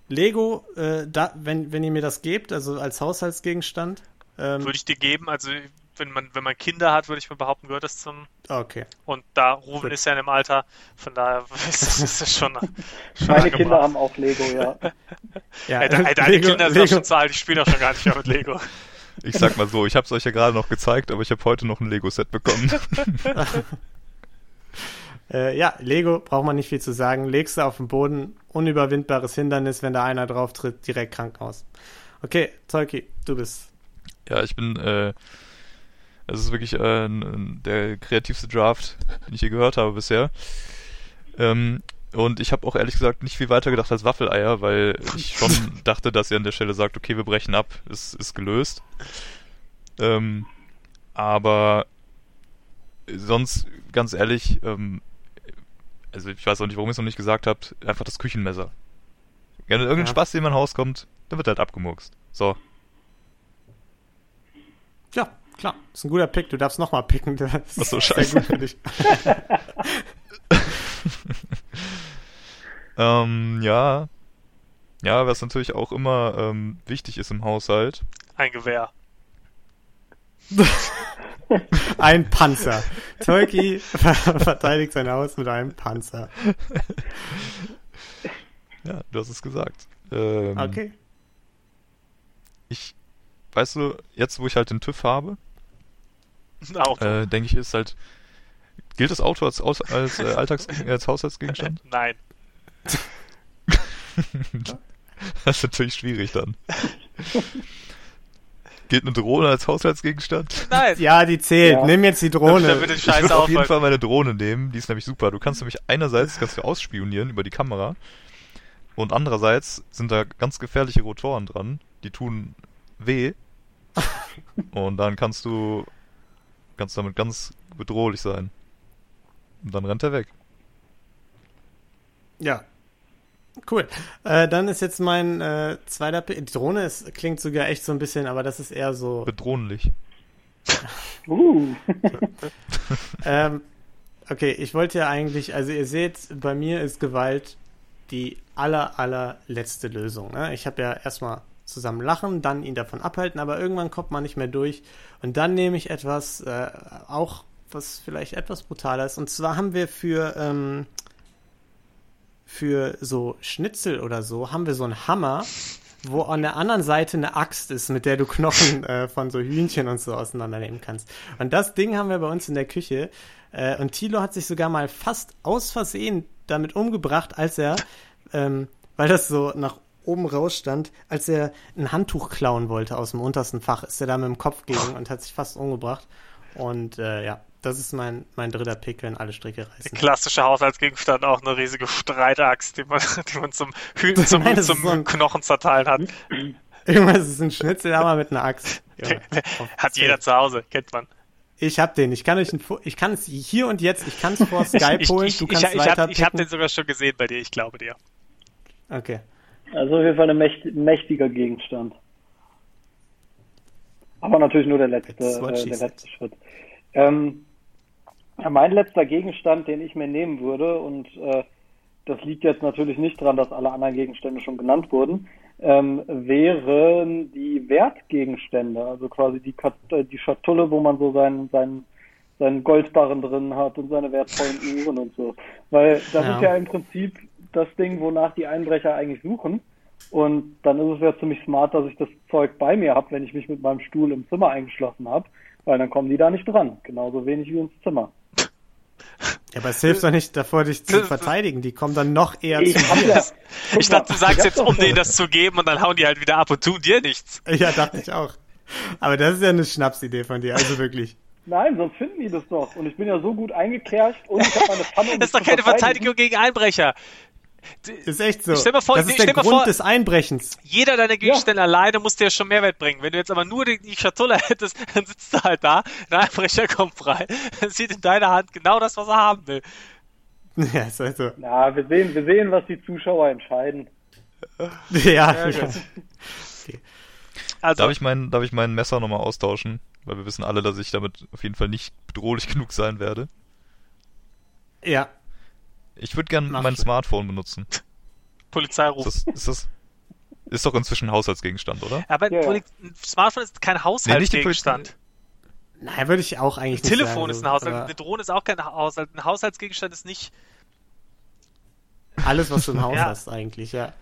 Lego, äh, da, wenn, wenn ihr mir das gebt, also als Haushaltsgegenstand, ähm, Würde ich dir geben, also wenn man, wenn man Kinder hat, würde ich mal behaupten, gehört das zum. okay. Und da Ruben Gut. ist ja in dem Alter, von daher ist das, schon. schon Meine angebracht. Kinder haben auch Lego, ja. Ja, Ey, de, ey, deine Lego- Kinder sind Lego- auch schon zu alt, ich spiele auch schon gar nicht mehr mit Lego. Ich sag mal so, ich habe es euch ja gerade noch gezeigt, aber ich habe heute noch ein Lego-Set bekommen. Äh, ja, Lego braucht man nicht viel zu sagen. Legst du auf den Boden, unüberwindbares Hindernis, wenn da einer drauf tritt, direkt Krankenhaus. Okay, Tolki, du bist. ja, ich bin, äh, es ist wirklich äh, der kreativste Draft, den ich je gehört habe bisher. Ähm, und ich habe auch ehrlich gesagt nicht viel weiter gedacht als Waffeleier, weil ich schon dachte, dass ihr an der Stelle sagt, okay, wir brechen ab, es ist gelöst. Ähm, aber sonst, ganz ehrlich, ähm, also ich weiß auch nicht, warum ihr es noch nicht gesagt habt, einfach das Küchenmesser. Wenn irgendein Ja. Spaß in mein Haus kommt, dann wird halt abgemurkst. So. Ja, klar, ist ein guter Pick. Du darfst nochmal picken. Das Ach so, sehr scheiße. gut für dich. Ähm, ja. Ja, was natürlich auch immer ähm, wichtig ist im Haushalt. Ein Gewehr. Ein Panzer. Tolki ver verteidigt sein Haus mit einem Panzer. Ja, du hast es gesagt. Ähm, Okay. Ich, weißt du, jetzt wo ich halt den TÜV habe, äh, denke ich, ist halt. Gilt das Auto als, als, als, äh, Alltags als Haushaltsgegenstand? Nein. das ist natürlich schwierig dann. Gilt eine Drohne als Haushaltsgegenstand? Nein. Ja, die zählt. Ja. Nimm jetzt die Drohne. wird die Ich würde auf jeden. Fall meine Drohne nehmen, die ist nämlich super. Du kannst nämlich einerseits kannst du ausspionieren über die Kamera und andererseits sind da ganz gefährliche Rotoren dran, die tun weh. und dann kannst du kannst damit ganz bedrohlich sein. Und dann rennt er weg. Ja. Cool. Äh, dann ist jetzt mein äh, zweiter Pick. Die Drohne ist, klingt sogar echt so ein bisschen, aber das ist eher so. Bedrohlich. Uh. Ähm, okay, ich wollte ja eigentlich, also ihr seht, bei mir ist Gewalt die aller, allerletzte Lösung. Ne? Ich habe ja erstmal zusammen lachen, dann ihn davon abhalten, aber irgendwann kommt man nicht mehr durch. Und dann nehme ich etwas, äh, auch was vielleicht etwas brutaler ist. Und zwar haben wir für, ähm, für so Schnitzel oder so, haben wir so einen Hammer, wo an der anderen Seite eine Axt ist, mit der du Knochen äh, von so Hühnchen und so auseinandernehmen kannst. Und das Ding haben wir bei uns in der Küche. Äh, und Thilo hat sich sogar mal fast aus Versehen damit umgebracht, als er, ähm, weil das so nach oben rausstand, als er ein Handtuch klauen wollte aus dem untersten Fach, ist er da mit dem Kopf gegen und hat sich fast umgebracht. Und äh, ja, das ist mein, mein dritter Pick, wenn alle Stricke reißen. Klassischer Haushaltsgegenstand, auch eine riesige Streitaxt, die man, die man zum, Hü zum, Nein, zum so ein- Knochen zerteilen hat. Irgendwas ist ein Schnitzelhammer mit einer Axt. Ja, auf Hat jeder zu Hause, kennt man. Ich hab den. Ich kann euch ich kann es hier und jetzt, ich kann es vor Skype Ich, holen. ich, du ich, kannst ich, weiter hab, ich hab den sogar schon gesehen bei dir, ich glaube dir. Okay. Also auf jeden Fall ein mächt mächtiger Gegenstand. Aber natürlich nur der letzte, äh, der letzte Schritt. Ähm, ja, mein letzter Gegenstand, den ich mir nehmen würde, und äh, das liegt jetzt natürlich nicht dran, dass alle anderen Gegenstände schon genannt wurden, ähm, wären die Wertgegenstände, also quasi die, Kat äh, die Schatulle, wo man so seinen, seinen, seinen Goldbarren drin hat und seine wertvollen Uhren und so. Weil das Ja. ist ja im Prinzip das Ding, wonach die Einbrecher eigentlich suchen. Und dann ist es ja ziemlich smart, dass ich das Zeug bei mir habe, wenn ich mich mit meinem Stuhl im Zimmer eingeschlossen habe, weil dann kommen die da nicht dran. Genauso wenig wie ins Zimmer. Ja, aber es hilft doch nicht davor, dich zu verteidigen. Die kommen dann noch eher Ich zu dir. ja, Ich dachte, du sagst jetzt, um denen das zu geben und dann hauen die halt wieder ab und tun dir nichts. Ja, dachte ich auch. Aber das ist ja eine Schnapsidee von dir, also wirklich. Nein, sonst finden die das doch. Und ich bin ja so gut eingekercht und ich habe meine Pfanne. um Das ist doch keine. Verteidigung gegen Einbrecher. Ist echt so. Stell dir vor- das ist stell der Grund vor- des Einbrechens. Jeder deiner Gegenstände alleine muss dir ja schon Mehrwert bringen. Wenn du jetzt aber nur die, die Schatulle hättest, dann sitzt du halt da, der Einbrecher kommt frei, dann sieht in deiner Hand genau das, was er haben will. Ja, ist halt so. Na, wir sehen, wir sehen, was die Zuschauer entscheiden. Ja, Ja, ja. gut. Also, Darf ich mein, darf ich mein Messer nochmal austauschen? Weil wir wissen alle, dass ich damit auf jeden Fall nicht bedrohlich genug sein werde. ja. Ich würde gern Mach mein. Smartphone benutzen. Polizei Ist das, ist das, ist doch inzwischen ein Haushaltsgegenstand, oder? Aber Ja, ja. Smartphone ist kein Haushaltsgegenstand. Nein, würde ich auch eigentlich Ein nicht Telefon sagen, ist ein. Haushalt. Eine Drohne ist auch kein Haushalt. Ein Haushaltsgegenstand ist nicht. Alles, was du im Haus Ja. hast, eigentlich, ja.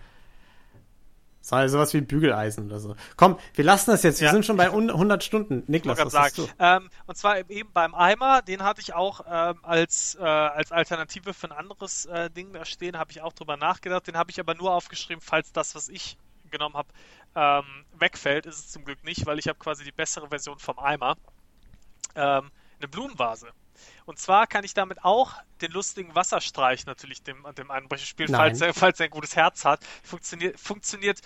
Sei sowas wie Bügeleisen oder so. Komm, wir lassen das jetzt. Wir Ja. sind schon bei un- 100 Stunden. Niklas, was hast du? sagen. Ähm, und zwar eben beim Eimer, den hatte ich auch ähm, als, äh, als Alternative für ein anderes äh, Ding da stehen, habe ich auch drüber nachgedacht. Den habe ich aber nur aufgeschrieben, falls das, was ich genommen habe, ähm, wegfällt. Ist es zum Glück nicht, weil ich habe quasi die bessere Version vom Eimer. Ähm, eine Blumenvase. Und zwar kann ich damit auch den lustigen Wasserstreich natürlich dem, dem Einbrecher spielen, falls er, falls er ein gutes Herz hat. Funktioniert, funktioniert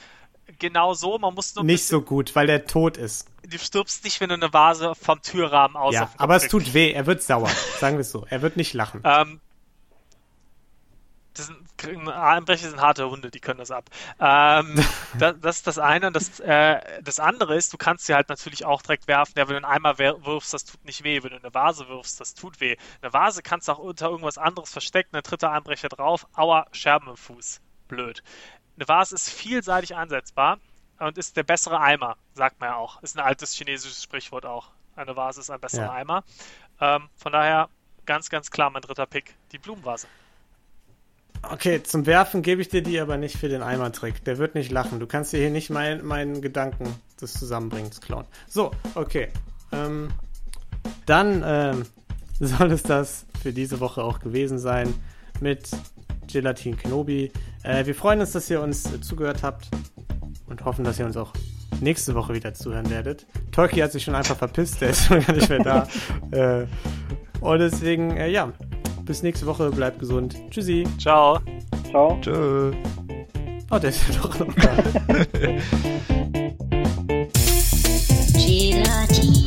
genau so. Man muss nur Nicht bisschen- so gut, weil der tot ist. du stirbst nicht, wenn du eine Vase vom Türrahmen aus Ja, aber es tut weh. Er wird sauer. Sagen wir es so. Er wird nicht lachen. Ähm, das sind, Einbrecher sind harte Hunde, die können das ab. Ähm, das, das ist das eine. Und das, äh, das andere ist, du kannst sie halt natürlich auch direkt werfen. Ja, wenn du einen Eimer wirfst, das tut nicht weh. Wenn du eine Vase wirfst, das tut weh. Eine Vase kannst du auch unter irgendwas anderes verstecken. Dann tritt der Einbrecher drauf. Aua, Scherben im Fuß. Blöd. Eine Vase ist vielseitig einsetzbar und ist der bessere Eimer, sagt man ja auch. Ist ein altes chinesisches Sprichwort auch. Eine Vase ist ein besserer Ja. Eimer. Ähm, von daher ganz, ganz klar mein dritter Pick, die Blumenvase. Okay, zum Werfen gebe ich dir die aber nicht für den Eimertrick. Der wird nicht lachen. Du kannst dir hier nicht mein, meinen Gedanken des Zusammenbringens klauen. So, okay. Ähm, dann ähm, soll es das für diese Woche auch gewesen sein mit Gelatin Knobi. Äh, wir freuen uns, dass ihr uns äh, zugehört habt und hoffen, dass ihr uns auch nächste Woche wieder zuhören werdet. Tolki hat sich schon einfach verpisst, der ist schon gar nicht mehr da. äh, und deswegen, äh, ja, bis nächste Woche, bleibt gesund. Tschüssi. Ciao. Ciao. Tschö. Oh, der ist ja doch noch da.